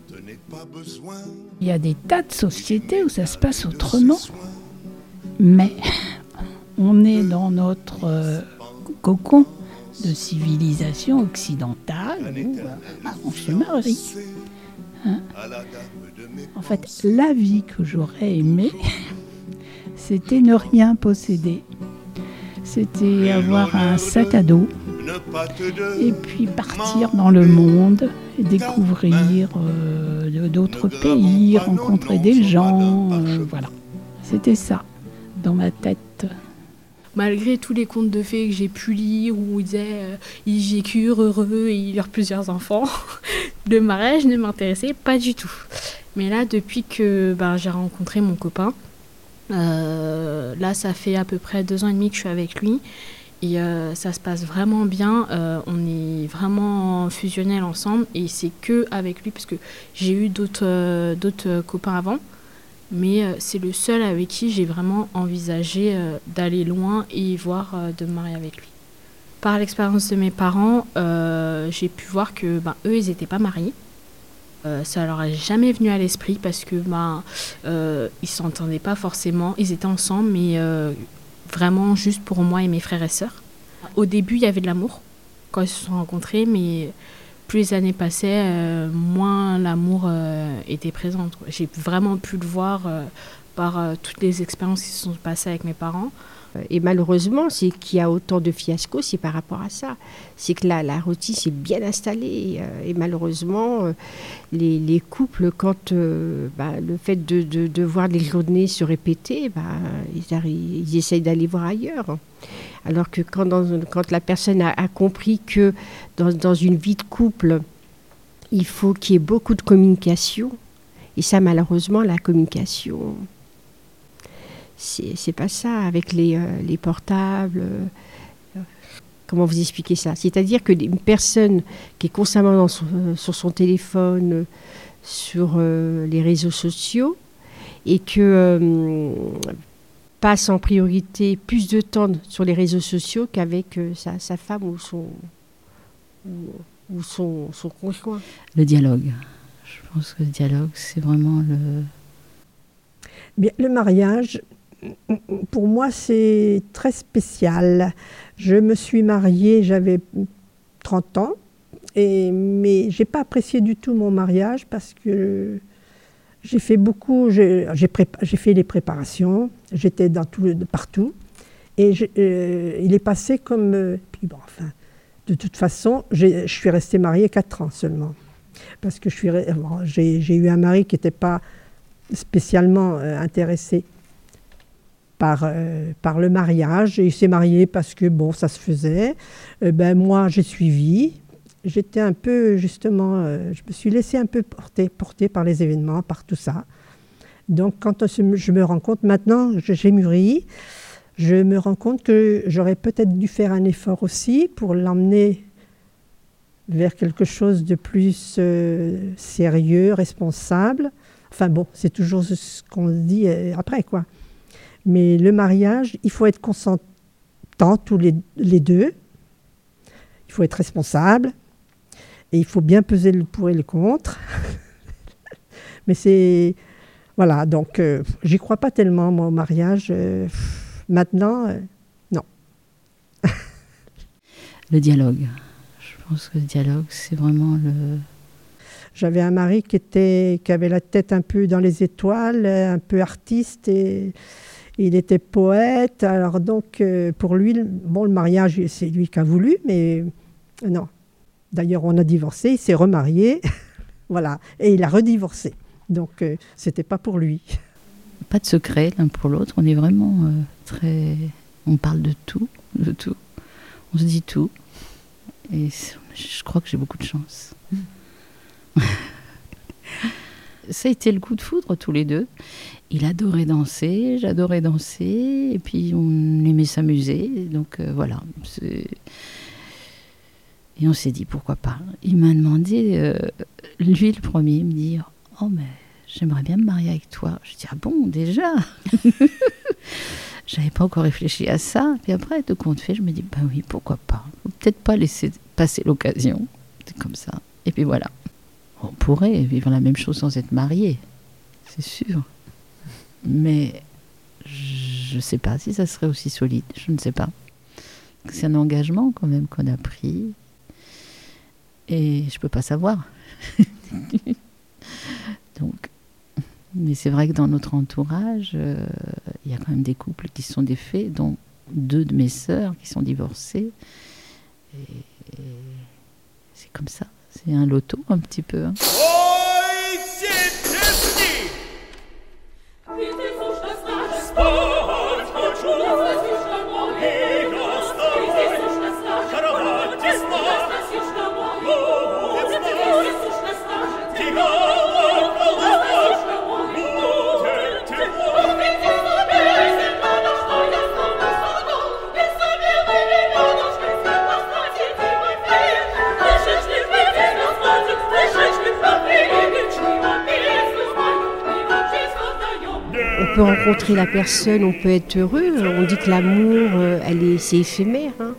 Il y a des tas de sociétés où ça se passe autrement. Mais on est dans notre euh, cocon de civilisation occidentale où euh, on se marie. Hein en fait, la vie que j'aurais aimée, c'était ne rien posséder. C'était avoir un sac à dos et puis partir dans le monde et découvrir euh, d'autres pays, rencontrer des gens. euh, voilà, c'était ça dans ma tête. Malgré tous les contes de fées que j'ai pu lire où ils disaient euh, ils vécurent heureux et ils eurent plusieurs enfants, [LAUGHS] le mariage ne m'intéressait pas du tout. Mais là, depuis que ben, j'ai rencontré mon copain, euh, là, ça fait à peu près deux ans et demi que je suis avec lui. Et euh, ça se passe vraiment bien. Euh, on est vraiment fusionnels ensemble. Et c'est que avec lui, parce que j'ai eu d'autres copains avant. Mais c'est le seul avec qui j'ai vraiment envisagé d'aller loin et voir de me marier avec lui. par l'expérience de mes parents, j'ai pu voir que ben, eux, ils n'étaient pas mariés. Euh, ça leur est jamais venu à l'esprit parce que euh, ils s'entendaient pas forcément. Ils étaient ensemble, mais vraiment juste pour moi et mes frères et sœurs. Au début, il y avait de l'amour quand ils se sont rencontrés, mais plus les années passaient, moins l'amour était présent. J'ai vraiment pu le voir par toutes les expériences qui se sont passées avec mes parents. Euh, et malheureusement, c'est qu'il y a autant de fiascos, c'est par rapport à ça. C'est que la, la routine s'est bien installée. Euh, et, malheureusement, euh, les, les, couples, quand bah, le fait de, voir les journées se répéter, bah, ils, ils, essayent d'aller voir ailleurs. Alors que quand, la personne a, compris que dans, une vie de couple, il faut qu'il y ait beaucoup de communication, et ça, malheureusement, la communication, c'est pas ça avec les, euh, les portables. Euh, comment vous expliquer ça? C'est-à-dire que une personne qui est constamment dans son, sur son téléphone, sur euh, les réseaux sociaux, et que passe en priorité plus de temps sur les réseaux sociaux qu'avec sa, sa, femme ou son, ou, ou son, son conjoint. Le dialogue. Je pense que le dialogue, c'est vraiment le... Bien, le mariage, pour moi, c'est très spécial. Je me suis mariée, j'avais 30 ans, et, mais je n'ai pas apprécié du tout mon mariage parce que j'ai fait beaucoup, j'ai fait les préparations, j'étais partout, et euh, il est passé comme... Euh, enfin, de toute façon, je suis restée mariée 4 ans seulement. Parce que j'ai eu un mari qui n'était pas spécialement euh, intéressé par, euh, par le mariage. Et il s'est marié parce que, bon, ça se faisait. Euh, ben, moi, j'ai suivi. J'étais un peu, justement, euh, je me suis laissée un peu porter, porter par les événements, par tout ça. Donc, quand je me rends compte, maintenant, j'ai mûri, je me rends compte que j'aurais peut-être dû faire un effort aussi pour l'emmener vers quelque chose de plus sérieux, responsable. Enfin bon, c'est toujours ce qu'on dit après, quoi. Mais le mariage, il faut être consentant tous les, deux. Il faut être responsable. Et il faut bien peser le pour et le contre. [LAUGHS] Mais c'est. Voilà, donc euh, j'y crois pas tellement, moi, au mariage. Euh, maintenant, euh, non. [LAUGHS] le dialogue. Je pense que le dialogue, c'est vraiment le. J'avais un mari qui, était, qui avait la tête un peu dans les étoiles, un peu artiste, et il était poète, alors donc euh, pour lui, bon, le mariage, c'est lui qui a voulu, mais euh, non. D'ailleurs, on a divorcé, il s'est remarié, [LAUGHS] voilà, et il a redivorcé. Donc, euh, c'était pas pour lui. Pas de secret l'un pour l'autre, on est vraiment très. On parle de tout, de tout. On se dit tout. Et je crois que j'ai beaucoup de chance. [LAUGHS] Ça a été le coup de foudre tous les deux il adorait danser, j'adorais danser, et puis on aimait s'amuser. Donc euh, voilà. Et on s'est dit pourquoi pas. Il m'a demandé, euh, lui le premier, me dire Oh, mais j'aimerais bien me marier avec toi. Je dis Ah bon, déjà? [LAUGHS] J'avais pas encore réfléchi à ça. Puis après, de compte fait, je me dis Bah oui, pourquoi pas Peut-être pas laisser passer l'occasion. C'est comme ça. Et puis voilà. On pourrait vivre la même chose sans être marié, c'est sûr. Mais je ne sais pas si ça serait aussi solide, je ne sais pas. C'est un engagement quand même qu'on a pris. Et je ne peux pas savoir. [LAUGHS] Donc, mais c'est vrai que dans notre entourage, euh, il y a quand même des couples qui sont défaits, dont deux de mes sœurs qui sont divorcées. Et, c'est comme ça. C'est un loto un petit peu. Hein. Peut rencontrer la personne, on peut être heureux. On dit que l'amour, euh, elle est, c'est éphémère. Hein.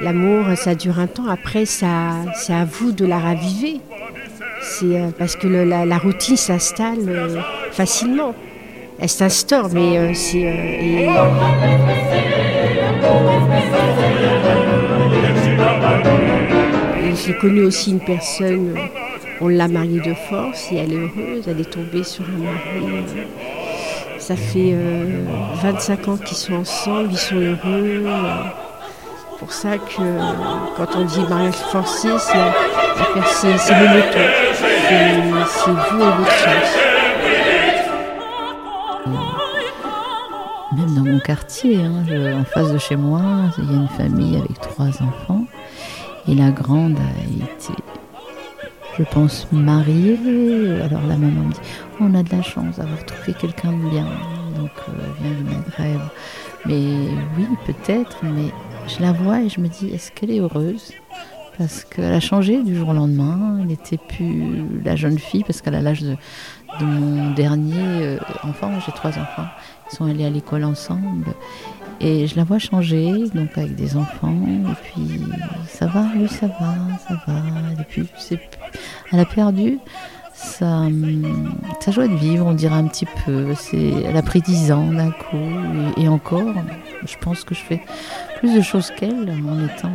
L'amour, ça dure un temps. Après, c'est à vous de la raviver. C'est euh, parce que la, routine s'installe euh, facilement. Elle s'instaure, mais c'est. J'ai connu aussi une personne, on l'a mariée de force et elle est heureuse, elle est tombée sur un mari. Euh, Ça fait euh, 25 ans qu'ils sont ensemble, ils sont heureux. euh. C'est pour ça que euh, quand on dit mariage forcé, c'est c'est- mouton. C'est vous et votre chance. Même dans mon quartier, hein, en face de chez moi, il y a une famille avec trois enfants. Et la grande a été, je pense, mariée. Alors la maman me dit On a de la chance d'avoir trouvé quelqu'un de bien. Donc euh, vient du Maghreb. Mais oui, peut-être, mais je la vois et je me dis Est-ce qu'elle est heureuse? Parce qu'elle a changé du jour au lendemain. Elle n'était plus la jeune fille parce qu'elle a l'âge de, de mon dernier euh, enfant. J'ai trois enfants. Ils sont allés à l'école ensemble. Et je la vois changer, donc avec des enfants. Et puis ça va, oui, ça va, ça va. Et puis elle a perdu sa, joie de vivre, on dirait un petit peu. Elle a pris 10 ans d'un coup. Et, et encore, je pense que je fais plus de choses qu'elle en étant.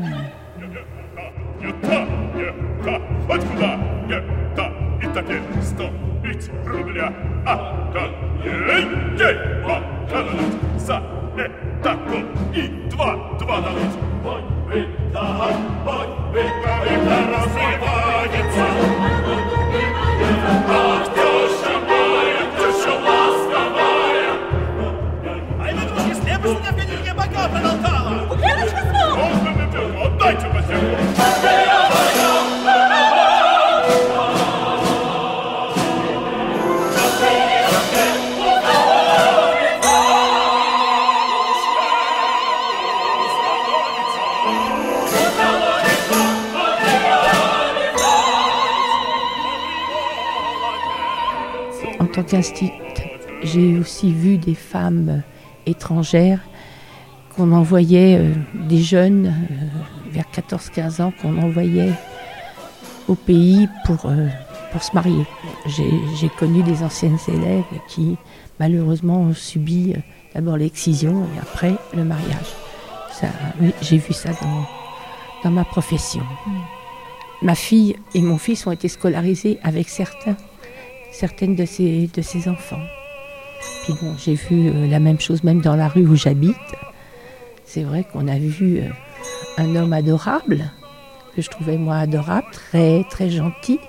J'ai aussi vu des femmes euh, étrangères qu'on envoyait, euh, des jeunes euh, vers 14-15 ans, qu'on envoyait au pays pour, euh, pour se marier. J'ai connu des anciennes élèves qui malheureusement ont subi d'abord l'excision et après le mariage. Ça, oui, j'ai vu ça dans, dans ma profession. Ma fille et mon fils ont été scolarisés avec certains, certaines de ces, de ces enfants. Puis bon, j'ai vu euh, la même chose même dans la rue où j'habite. C'est vrai qu'on a vu euh, un homme adorable, que je trouvais moi adorable, très très gentil,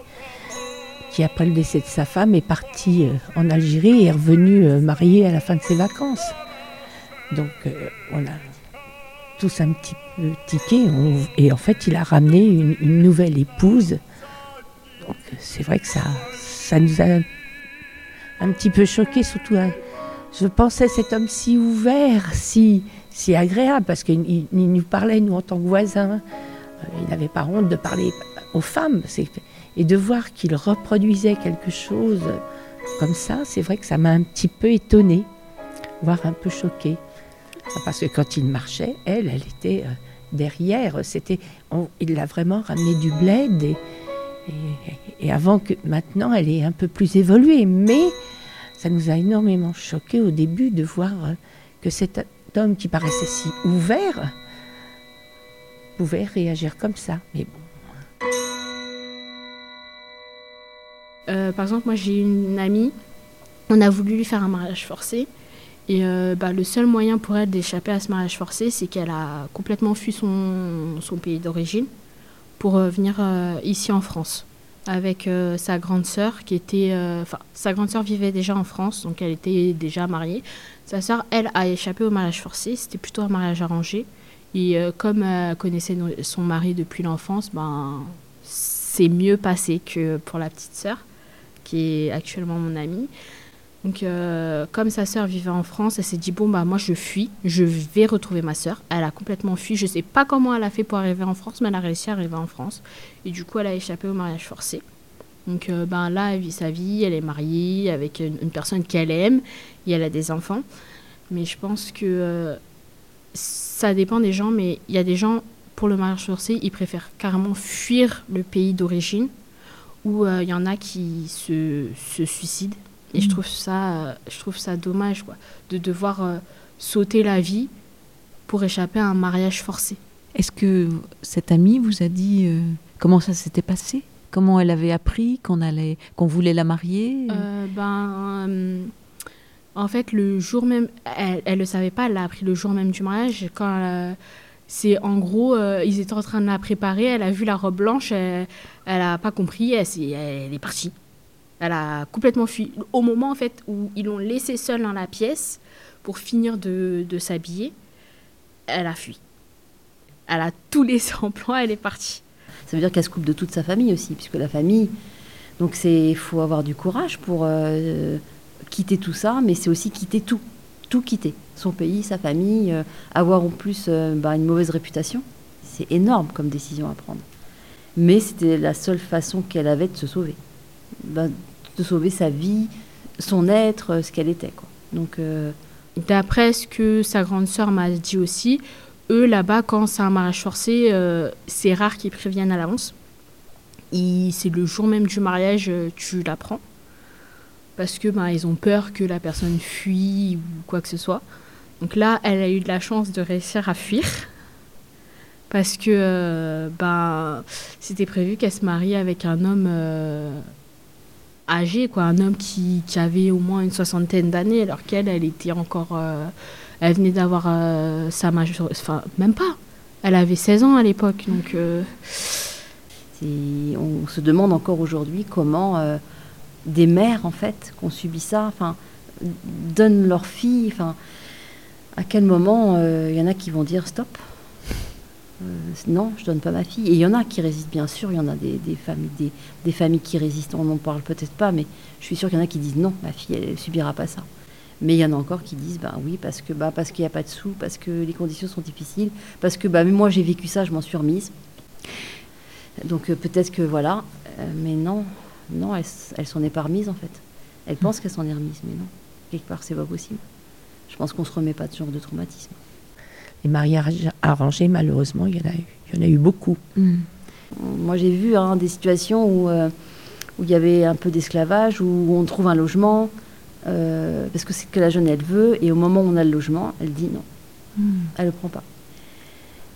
qui après le décès de sa femme est parti euh, en Algérie et est revenu marié à la fin de ses vacances. Donc on a tous un petit peu tiqué et en fait il a ramené une, une nouvelle épouse. Donc c'est vrai que ça, ça nous a un petit peu choqué, surtout un- je pensais cet homme si ouvert, si, si agréable, parce qu'il il- il nous parlait, nous, en tant que voisins. Euh, Il n'avait pas honte de parler aux femmes. Et de voir qu'il reproduisait quelque chose comme ça, c'est vrai que ça m'a un petit peu étonnée, voire un peu choquée. Parce que quand il marchait, elle, elle était euh, derrière. C'était, il l'a vraiment ramené du bled. Et- avant que maintenant, elle est un peu plus évoluée. Mais ça nous a énormément choqué au début de voir euh, que cet homme qui paraissait si ouvert pouvait réagir comme ça. Mais bon. Euh, par exemple, moi j'ai une amie, on a voulu lui faire un mariage forcé. Et euh, bah, le seul moyen pour elle d'échapper à ce mariage forcé, c'est qu'elle a complètement fui son, son pays d'origine pour euh, venir euh, ici en France avec euh, sa grande sœur qui était... Enfin, sa grande sœur vivait déjà en France, donc elle était déjà mariée. Sa sœur, elle, a échappé au mariage forcé, c'était plutôt un mariage arrangé. Et comme elle connaissait son mari depuis l'enfance, ben, c'est mieux passé que pour la petite sœur, qui est actuellement mon amie. Donc, euh, comme sa sœur vivait en France, elle s'est dit bon bah moi je fuis, je vais retrouver ma sœur. Elle a complètement fui. Je sais pas comment elle a fait pour arriver en France, mais elle a réussi à arriver en France. Et du coup, elle a échappé au mariage forcé. Donc, euh, ben là, elle vit sa vie, elle est mariée avec une, personne qu'elle aime et elle a des enfants. Mais je pense que euh, ça dépend des gens, mais il y a des gens pour le mariage forcé, ils préfèrent carrément fuir le pays d'origine, où il y en a qui se, se suicident. Et je, Mm. trouve ça, je trouve ça dommage quoi, de devoir euh, sauter la vie pour échapper à un mariage forcé. Est-ce que cette amie vous a dit euh, comment ça s'était passé? Comment elle avait appris qu'on allait, qu'on voulait la marier? Euh, ben, en fait, le jour même, elle ne le savait pas, elle l'a appris le jour même du mariage. Quand c'est en gros, ils étaient en train de la préparer, elle a vu la robe blanche, elle n'a pas compris, elle, elle est partie. Elle a complètement fui. Au moment en fait où ils l'ont laissée seule dans la pièce pour finir de, s'habiller, elle a fui. Elle a tout laissé en plan, elle est partie. Ça veut dire qu'elle se coupe de toute sa famille aussi, puisque la famille. Donc c'est, faut avoir du courage pour euh, quitter tout ça, mais c'est aussi quitter tout, tout quitter, son pays, sa famille, euh, avoir en plus euh, bah, une mauvaise réputation. C'est énorme comme décision à prendre. Mais c'était la seule façon qu'elle avait de se sauver, Bah, de sauver sa vie, son être, ce qu'elle était. Quoi. Donc euh, D'après ce que sa grande sœur m'a dit aussi, eux là-bas, quand c'est un mariage forcé, euh, c'est rare qu'ils préviennent à l'avance. C'est le jour même du mariage, euh, tu l'apprends. Parce que ben, ils ont peur que la personne fuit ou quoi que ce soit. Donc là, elle a eu de la chance de réussir à fuir. Parce que ben, c'était prévu qu'elle se marie avec un homme âgé, quoi, un homme qui, avait au moins une soixantaine d'années, alors qu'elle, elle était encore. euh, elle venait d'avoir euh, sa majorité. Enfin, même pas. Elle avait 16 ans à l'époque, donc. euh, on se demande encore aujourd'hui comment des mères en fait qui ont subi ça, enfin donnent leur fille, enfin à quel moment il y en a qui vont dire stop. Euh, non, je donne pas ma fille. Et il y en a qui résistent, bien sûr. Il y en a des, des familles, des, des familles qui résistent. On n'en parle peut-être pas, mais je suis sûre qu'il y en a qui disent non, ma fille, elle, ne subira pas ça. Mais il y en a encore qui disent bah oui parce que bah parce qu'il n'y a pas de sous, parce que les conditions sont difficiles, parce que bah mais moi j'ai vécu ça, je m'en suis remise. Donc euh, peut-être que voilà, euh, mais non, non, elle, s- elle s'en est pas remise en fait. Elle pense qu'elle s'en est remise, mais non, quelque part c'est pas possible. Je pense qu'on se remet pas de ce genre de traumatisme. Les mariages arrangés, malheureusement, il y en a eu, il y en a eu beaucoup. Moi j'ai vu hein, des situations où euh, où il y avait un peu d'esclavage, où on trouve un logement, euh, parce que c'est que la jeune elle veut, et au moment où on a le logement, elle dit non, elle le prend pas.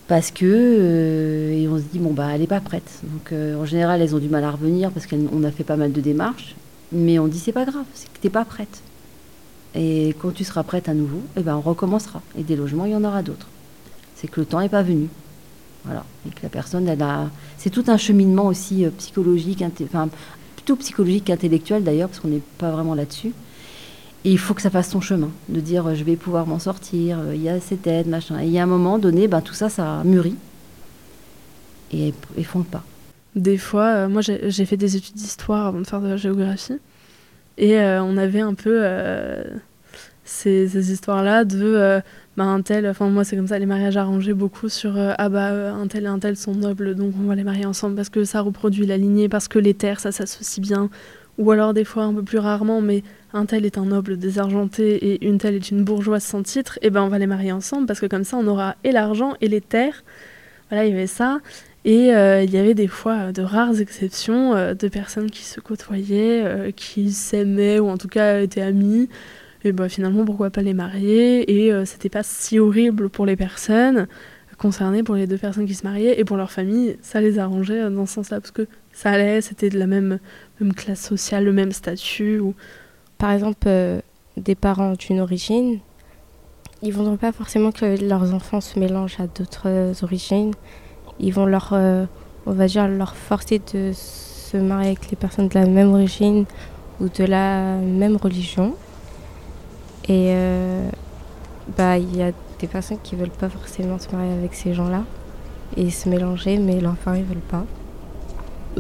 Parce que, euh, et on se dit, bon, bah, elle n'est pas prête. Donc, en général, elles ont du mal à revenir parce qu'on a fait pas mal de démarches. Mais on dit, c'est pas grave, c'est que t'es pas prête. Et quand tu seras prête à nouveau, eh ben, on recommencera. Et des logements, il y en aura d'autres. C'est que le temps n'est pas venu. Voilà. Et que la personne, elle a. C'est tout un cheminement aussi euh, psychologique, inté- enfin, plutôt psychologique qu'intellectuel d'ailleurs, parce qu'on n'est pas vraiment là-dessus. Et il faut que ça fasse son chemin, de dire euh, je vais pouvoir m'en sortir, euh, il y a cette aide, machin. Et il y a un moment donné, ben, tout ça, ça mûrit et fonde pas. Des fois, moi j'ai fait des études d'histoire avant de faire de la géographie. Et on avait un peu ces, histoires-là de euh, bah, un tel, enfin moi c'est comme ça, les mariages arrangés beaucoup sur euh, ah bah euh, un tel et un tel sont nobles donc on va les marier ensemble parce que ça reproduit la lignée, parce que les terres ça s'associe bien. Ou alors des fois un peu plus rarement, mais un tel est un noble désargenté et une telle est une bourgeoise sans titre, et ben on va les marier ensemble parce que comme ça on aura et l'argent et les terres. Voilà, il y avait ça. Et euh, il y avait des fois de rares exceptions de personnes qui se côtoyaient, qui s'aimaient ou en tout cas étaient amies. Et bah, finalement, pourquoi pas les marier Et euh, c'était pas si horrible pour les personnes concernées, pour les deux personnes qui se mariaient et pour leur famille, ça les arrangeait euh, dans ce sens-là parce que ça allait, c'était de la même, même classe sociale, le même statut. Ou... Par exemple, euh, des parents d'une origine, ils voudront pas forcément que leurs enfants se mélangent à d'autres origines. Ils vont leur, euh, on va dire, leur forcer de se marier avec les personnes de la même origine ou de la même religion. Et euh, bah, il y a des personnes qui veulent pas forcément se marier avec ces gens-là et se mélanger, mais l'enfant ils veulent pas.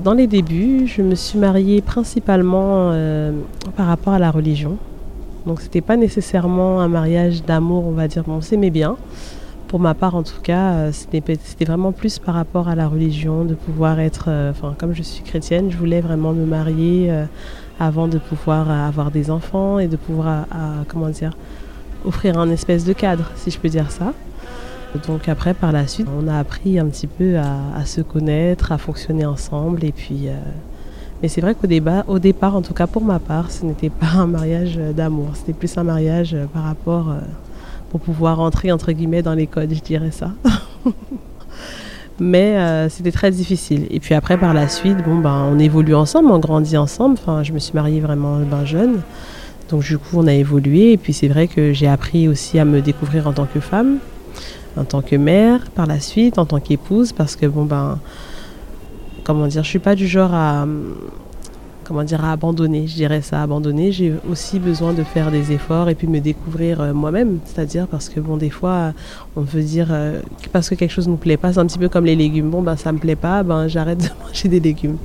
Dans les débuts, je me suis mariée principalement euh, par rapport à la religion. Donc c'était pas nécessairement un mariage d'amour, on va dire, on s'aimait bien. Pour ma part, en tout cas, euh, c'était vraiment plus par rapport à la religion, de pouvoir être, enfin, comme je suis chrétienne, je voulais vraiment me marier avant de pouvoir euh, avoir des enfants et de pouvoir, euh, comment dire, offrir un espèce de cadre, si je peux dire ça. Donc après, par la suite, on a appris un petit peu à, se connaître, à fonctionner ensemble. Et puis, euh, mais c'est vrai qu'au au départ, en tout cas pour ma part, ce n'était pas un mariage d'amour. C'était plus un mariage par rapport pour pouvoir entrer entre guillemets dans les codes, je dirais ça. [LAUGHS] mais euh, c'était très difficile. Et puis après, par la suite, bon, ben, on évolue ensemble, on grandit ensemble. Enfin, je me suis mariée vraiment ben, jeune. Donc du coup, on a évolué. Et puis c'est vrai que j'ai appris aussi à me découvrir en tant que femme, en tant que mère, par la suite, en tant qu'épouse, parce que bon ben, comment dire, je suis pas du genre à comment dire, à abandonner. Je dirais ça, abandonner. J'ai aussi besoin de faire des efforts et puis me découvrir euh, moi-même. C'est-à-dire parce que, bon, des fois, on veut dire, euh, parce que quelque chose ne nous plaît pas, c'est un petit peu comme les légumes. Bon, ben, ça me plaît pas, ben, j'arrête de [LAUGHS] manger des légumes.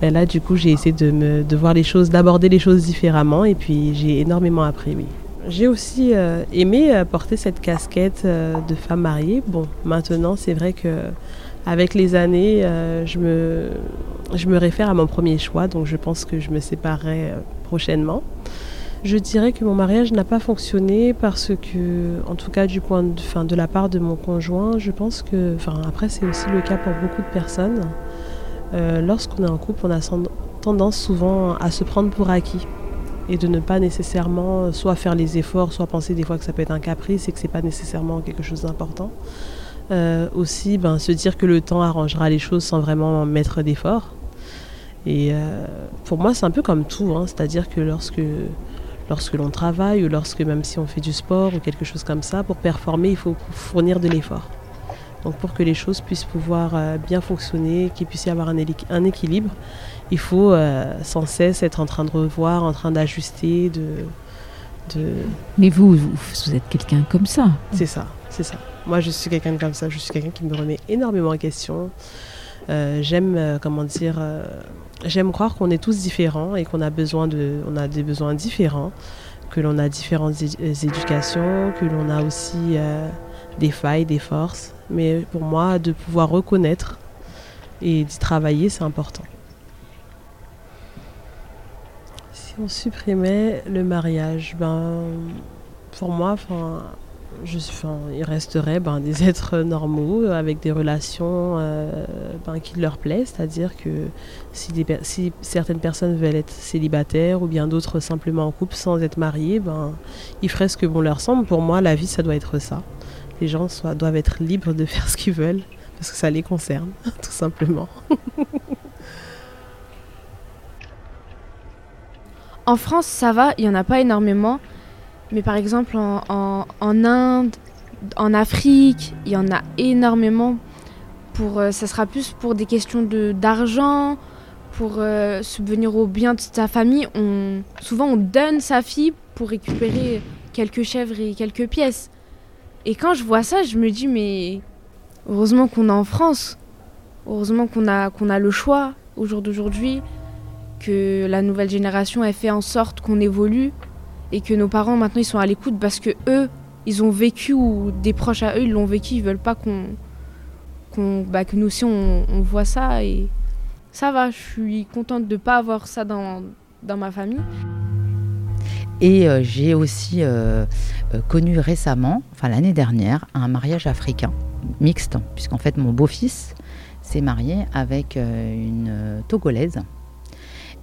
Mais là, du coup, j'ai essayé de, me, de voir les choses, d'aborder les choses différemment et puis j'ai énormément appris, oui. J'ai aussi euh, aimé porter cette casquette de femme mariée. Bon, maintenant, c'est vrai que avec les années, je me je me réfère à mon premier choix, donc je pense que je me séparerai euh, prochainement. Je dirais que mon mariage n'a pas fonctionné parce que, en tout cas du point de, fin, de la part de mon conjoint, je pense que, enfin après c'est aussi le cas pour beaucoup de personnes, euh, lorsqu'on est en couple, on a tendance souvent à se prendre pour acquis et de ne pas nécessairement soit faire les efforts, soit penser des fois que ça peut être un caprice et que c'est pas nécessairement quelque chose d'important. Euh, aussi, ben, se dire que le temps arrangera les choses sans vraiment mettre d'efforts. Et euh, pour moi, c'est un peu comme tout, hein. c'est-à-dire que lorsque, lorsque l'on travaille ou lorsque même si on fait du sport ou quelque chose comme ça, pour performer, il faut fournir de l'effort. Donc pour que les choses puissent pouvoir euh, bien fonctionner, qu'il puisse y avoir un, un équilibre, il faut sans cesse être en train de revoir, en train d'ajuster, de, de... Mais vous, vous, êtes quelqu'un comme ça. C'est ça, c'est ça. Moi, je suis quelqu'un comme ça. Je suis quelqu'un qui me remet énormément en question. j'aime, comment dire, J'aime croire qu'on est tous différents et qu'on a besoin de, on a des besoins différents, que l'on a différentes éducations, que l'on a aussi euh, des failles, des forces. Mais pour moi, de pouvoir reconnaître et d'y travailler, c'est important. Si on supprimait le mariage, ben, pour moi, enfin, je, enfin, ils resteraient ben, des [LAUGHS] êtres normaux avec des relations euh, ben, qui leur plaisent, c'est-à-dire que si, certaines personnes veulent être célibataires ou bien d'autres simplement en couple sans être mariés, ben, ils feraient ce que bon leur semble. Pour moi, la vie, ça doit être ça. Les gens doivent être libres de [LAUGHS] faire ce qu'ils veulent parce que ça les concerne, [LAUGHS] tout simplement. en France, ça va, il n'y en a pas énormément. Mais par exemple, en, Inde, en Afrique, il y en a énormément. Pour, euh, ça sera plus pour des questions d'argent, pour euh, subvenir au bien de sa famille. On, souvent, on donne sa fille pour récupérer quelques chèvres et quelques pièces. Et quand je vois ça, je me dis, mais heureusement qu'on est en France. Heureusement qu'on a, qu'on a le choix au jour d'aujourd'hui, que la nouvelle génération ait fait en sorte qu'on évolue et que nos parents maintenant ils sont à l'écoute parce que eux ils ont vécu ou des proches à eux ils l'ont vécu ils veulent pas qu'on bah, que nous aussi on, voit ça et ça va je suis contente de pas avoir ça dans, dans ma famille et euh, j'ai aussi euh, euh, connu récemment, enfin l'année dernière, un mariage africain mixte, puisqu'en fait mon beau-fils s'est marié avec une togolaise.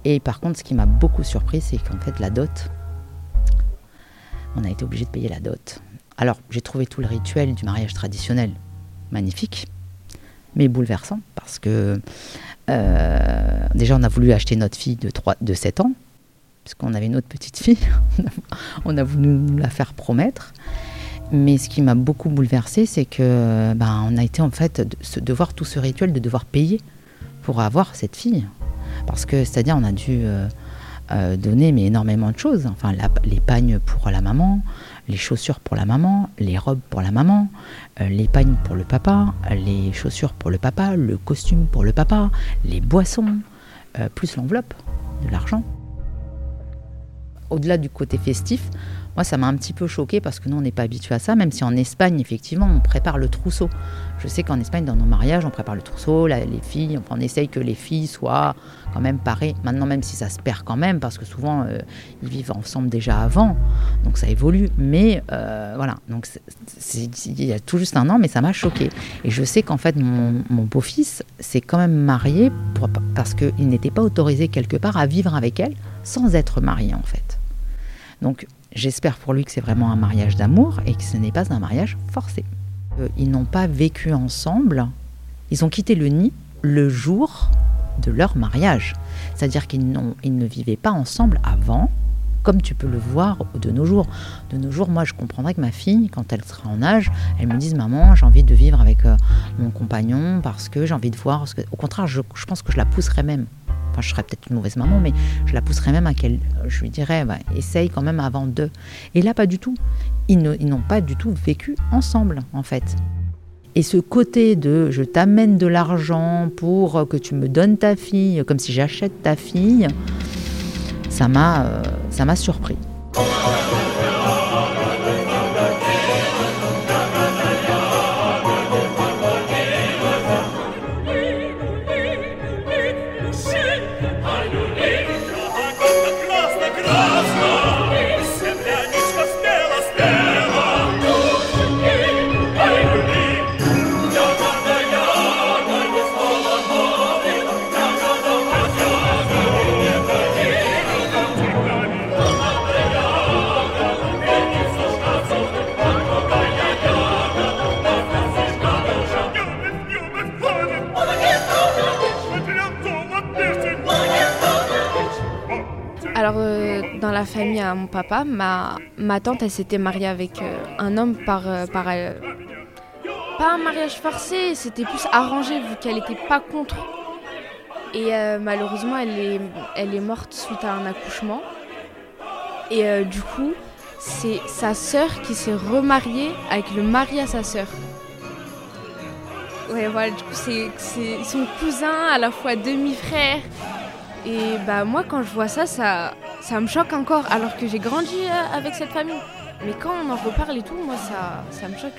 Et par contre, ce qui m'a beaucoup surpris, c'est qu'en fait la dot on a été obligé de payer la dot. Alors, j'ai trouvé tout le rituel du mariage traditionnel magnifique, mais bouleversant, parce que euh, déjà, on a voulu acheter notre fille de, 3, de 7 ans, puisqu'on avait une autre petite fille, [LAUGHS] on a voulu nous la faire promettre. Mais ce qui m'a beaucoup bouleversé, c'est que ben, on a été en fait de, de, voir tout ce rituel de devoir payer pour avoir cette fille. Parce que, c'est-à-dire, on a dû euh, euh, donner mais énormément de choses. Enfin, les pagnes pour la maman, les chaussures pour la maman, les robes pour la maman, euh, les pagnes pour le papa, les chaussures pour le papa, le costume pour le papa, les boissons, euh, plus l'enveloppe de l'argent. Au-delà du côté festif, Moi, ça m'a un petit peu choqué parce que nous, on n'est pas habitué à ça, même si en Espagne, effectivement, on prépare le trousseau. Je sais qu'en Espagne, dans nos mariages, on prépare le trousseau, les filles, on essaye que les filles soient quand même parées. Maintenant, même si ça se perd quand même, parce que souvent, euh, ils vivent ensemble déjà avant, donc ça évolue. Mais euh, voilà, donc il y a tout juste un an, mais ça m'a choqué. Et je sais qu'en fait, mon, beau-fils s'est quand même marié parce qu'il n'était pas autorisé quelque part à vivre avec elle sans être marié, en fait. Donc j'espère pour lui que c'est vraiment un mariage d'amour et que ce n'est pas un mariage forcé. Euh, ils n'ont pas vécu ensemble, ils ont quitté le nid le jour de leur mariage. C'est-à-dire qu'ils ne vivaient pas ensemble avant, comme tu peux le voir de nos jours. De nos jours, moi, je comprendrais que ma fille, quand elle sera en âge, elle me dise Maman, j'ai envie de vivre avec euh, mon compagnon parce que j'ai envie de voir. Au contraire, je, pense que je la pousserais même. Enfin, je serais peut-être une mauvaise maman, mais je la pousserais même à qu'elle. Je lui dirais bah, Essaye quand même avant de. Et là, pas du tout. Ils n'ont pas du tout vécu ensemble, en fait. Et ce côté de je t'amène de l'argent pour que tu me donnes ta fille, comme si j'achète ta fille, ça m'a euh, ça m'a surpris. Dans la famille à mon papa, ma, ma tante, elle s'était mariée avec euh, un homme par. euh, par euh, pas un mariage forcé, c'était plus arrangé vu qu'elle n'était pas contre. Et euh, malheureusement, elle est, elle est morte suite à un accouchement. Et du coup, c'est sa sœur qui s'est remariée avec le mari à sa sœur. Ouais, voilà, du coup, c'est son cousin, à la fois demi-frère. Et bah moi quand je vois ça, ça, ça me choque encore alors que j'ai grandi euh, avec cette famille. Mais quand on en reparle et tout, moi ça, ça me choque.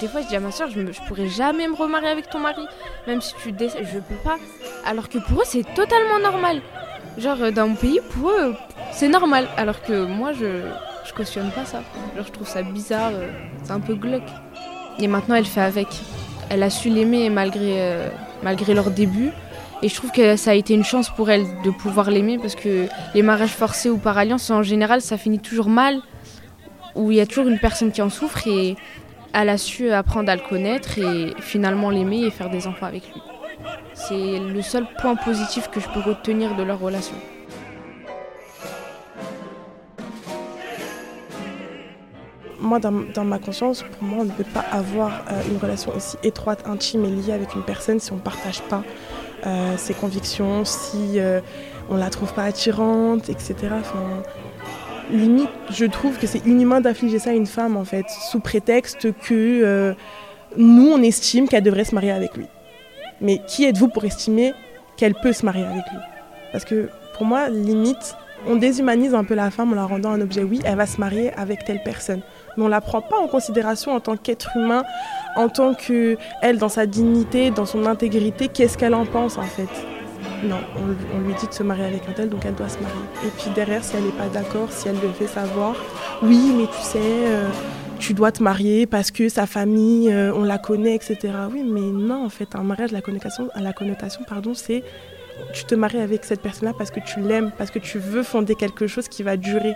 Des fois je dis à ma soeur, je, me- pourrais jamais me remarier avec ton mari, même si tu décèdes, je peux pas. Alors que pour eux c'est totalement normal. Genre euh, dans mon pays, pour eux c'est normal. Alors que moi je, je cautionne pas ça. Genre je trouve ça bizarre, euh, c'est un peu glauque. Et maintenant elle fait avec. Elle a su l'aimer malgré, malgré leur début. Et je trouve que ça a été une chance pour elle de pouvoir l'aimer parce que les mariages forcés ou par alliance, en général, ça finit toujours mal, où il y a toujours une personne qui en souffre et elle a su apprendre à le connaître et finalement l'aimer et faire des enfants avec lui. C'est le seul point positif que je peux retenir de leur relation. moi, dans, ma conscience, pour moi, on ne peut pas avoir euh, une relation aussi étroite, intime et liée avec une personne si on ne partage pas euh, ses convictions, si euh, on la trouve pas attirante, etc. Enfin, limite, je trouve que c'est inhumain d'affliger ça à une femme, en fait, sous prétexte que euh, nous, on estime qu'elle devrait se marier avec lui. Mais qui êtes-vous pour estimer qu'elle peut se marier avec lui? Parce que pour moi, limite, on déshumanise un peu la femme en la rendant un objet. Oui, elle va se marier avec telle personne. Mais on ne la prend pas en considération en tant qu'être humain, en tant que elle, dans sa dignité, dans son intégrité, qu'est-ce qu'elle en pense en fait? Non, on, lui dit de se marier avec un tel, donc elle doit se marier. Et puis derrière, si elle n'est pas d'accord, si elle le fait savoir, oui, mais tu sais, euh, tu dois te marier parce que sa famille, euh, on la connaît, etc. Oui, mais non, en fait, un mariage, la connotation, la connotation pardon, c'est tu te maries avec cette personne-là parce que tu l'aimes, parce que tu veux fonder quelque chose qui va durer.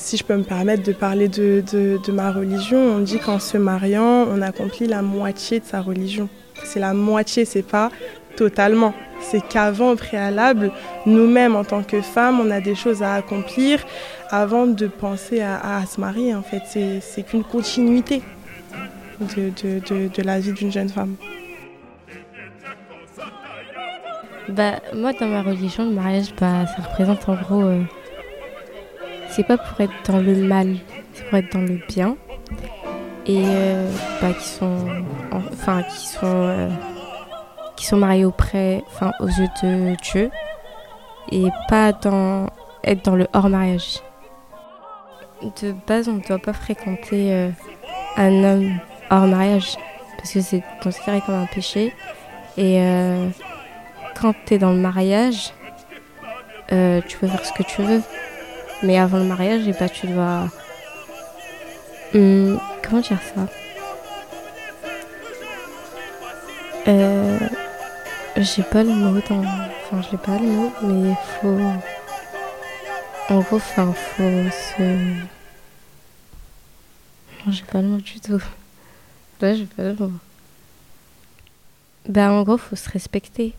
Si je peux me permettre de parler de, de, ma religion, on dit qu'en se mariant, on accomplit la moitié de sa religion. C'est la moitié, c'est pas totalement. C'est qu'avant, au préalable, nous-mêmes, en tant que femmes, on a des choses à accomplir avant de penser à, se marier. En fait, c'est qu'une continuité de, de, de, de la vie d'une jeune femme. Bah, moi, dans ma religion, le mariage, bah, ça représente en gros. euh, c'est pas pour être dans le mal, c'est pour être dans le bien. Et euh, bah, qui sont. en- Enfin, qui sont. euh, qui sont mariés auprès. Enfin, aux yeux de Dieu. Et pas dans. être dans le hors mariage. De base, on ne doit pas fréquenter euh, un homme hors mariage parce que c'est considéré comme un péché. Et euh, quand tu es dans le mariage, tu peux faire ce que tu veux. Mais avant le mariage, et bah, tu dois. Hum, comment dire ça? Euh, J'ai pas le mot dans. Enfin, j'ai pas le mot, mais il faut. En gros, enfin, faut se. Non, j'ai pas le mot du tout. Là, j'ai pas le mot. Bah, en gros, faut se respecter.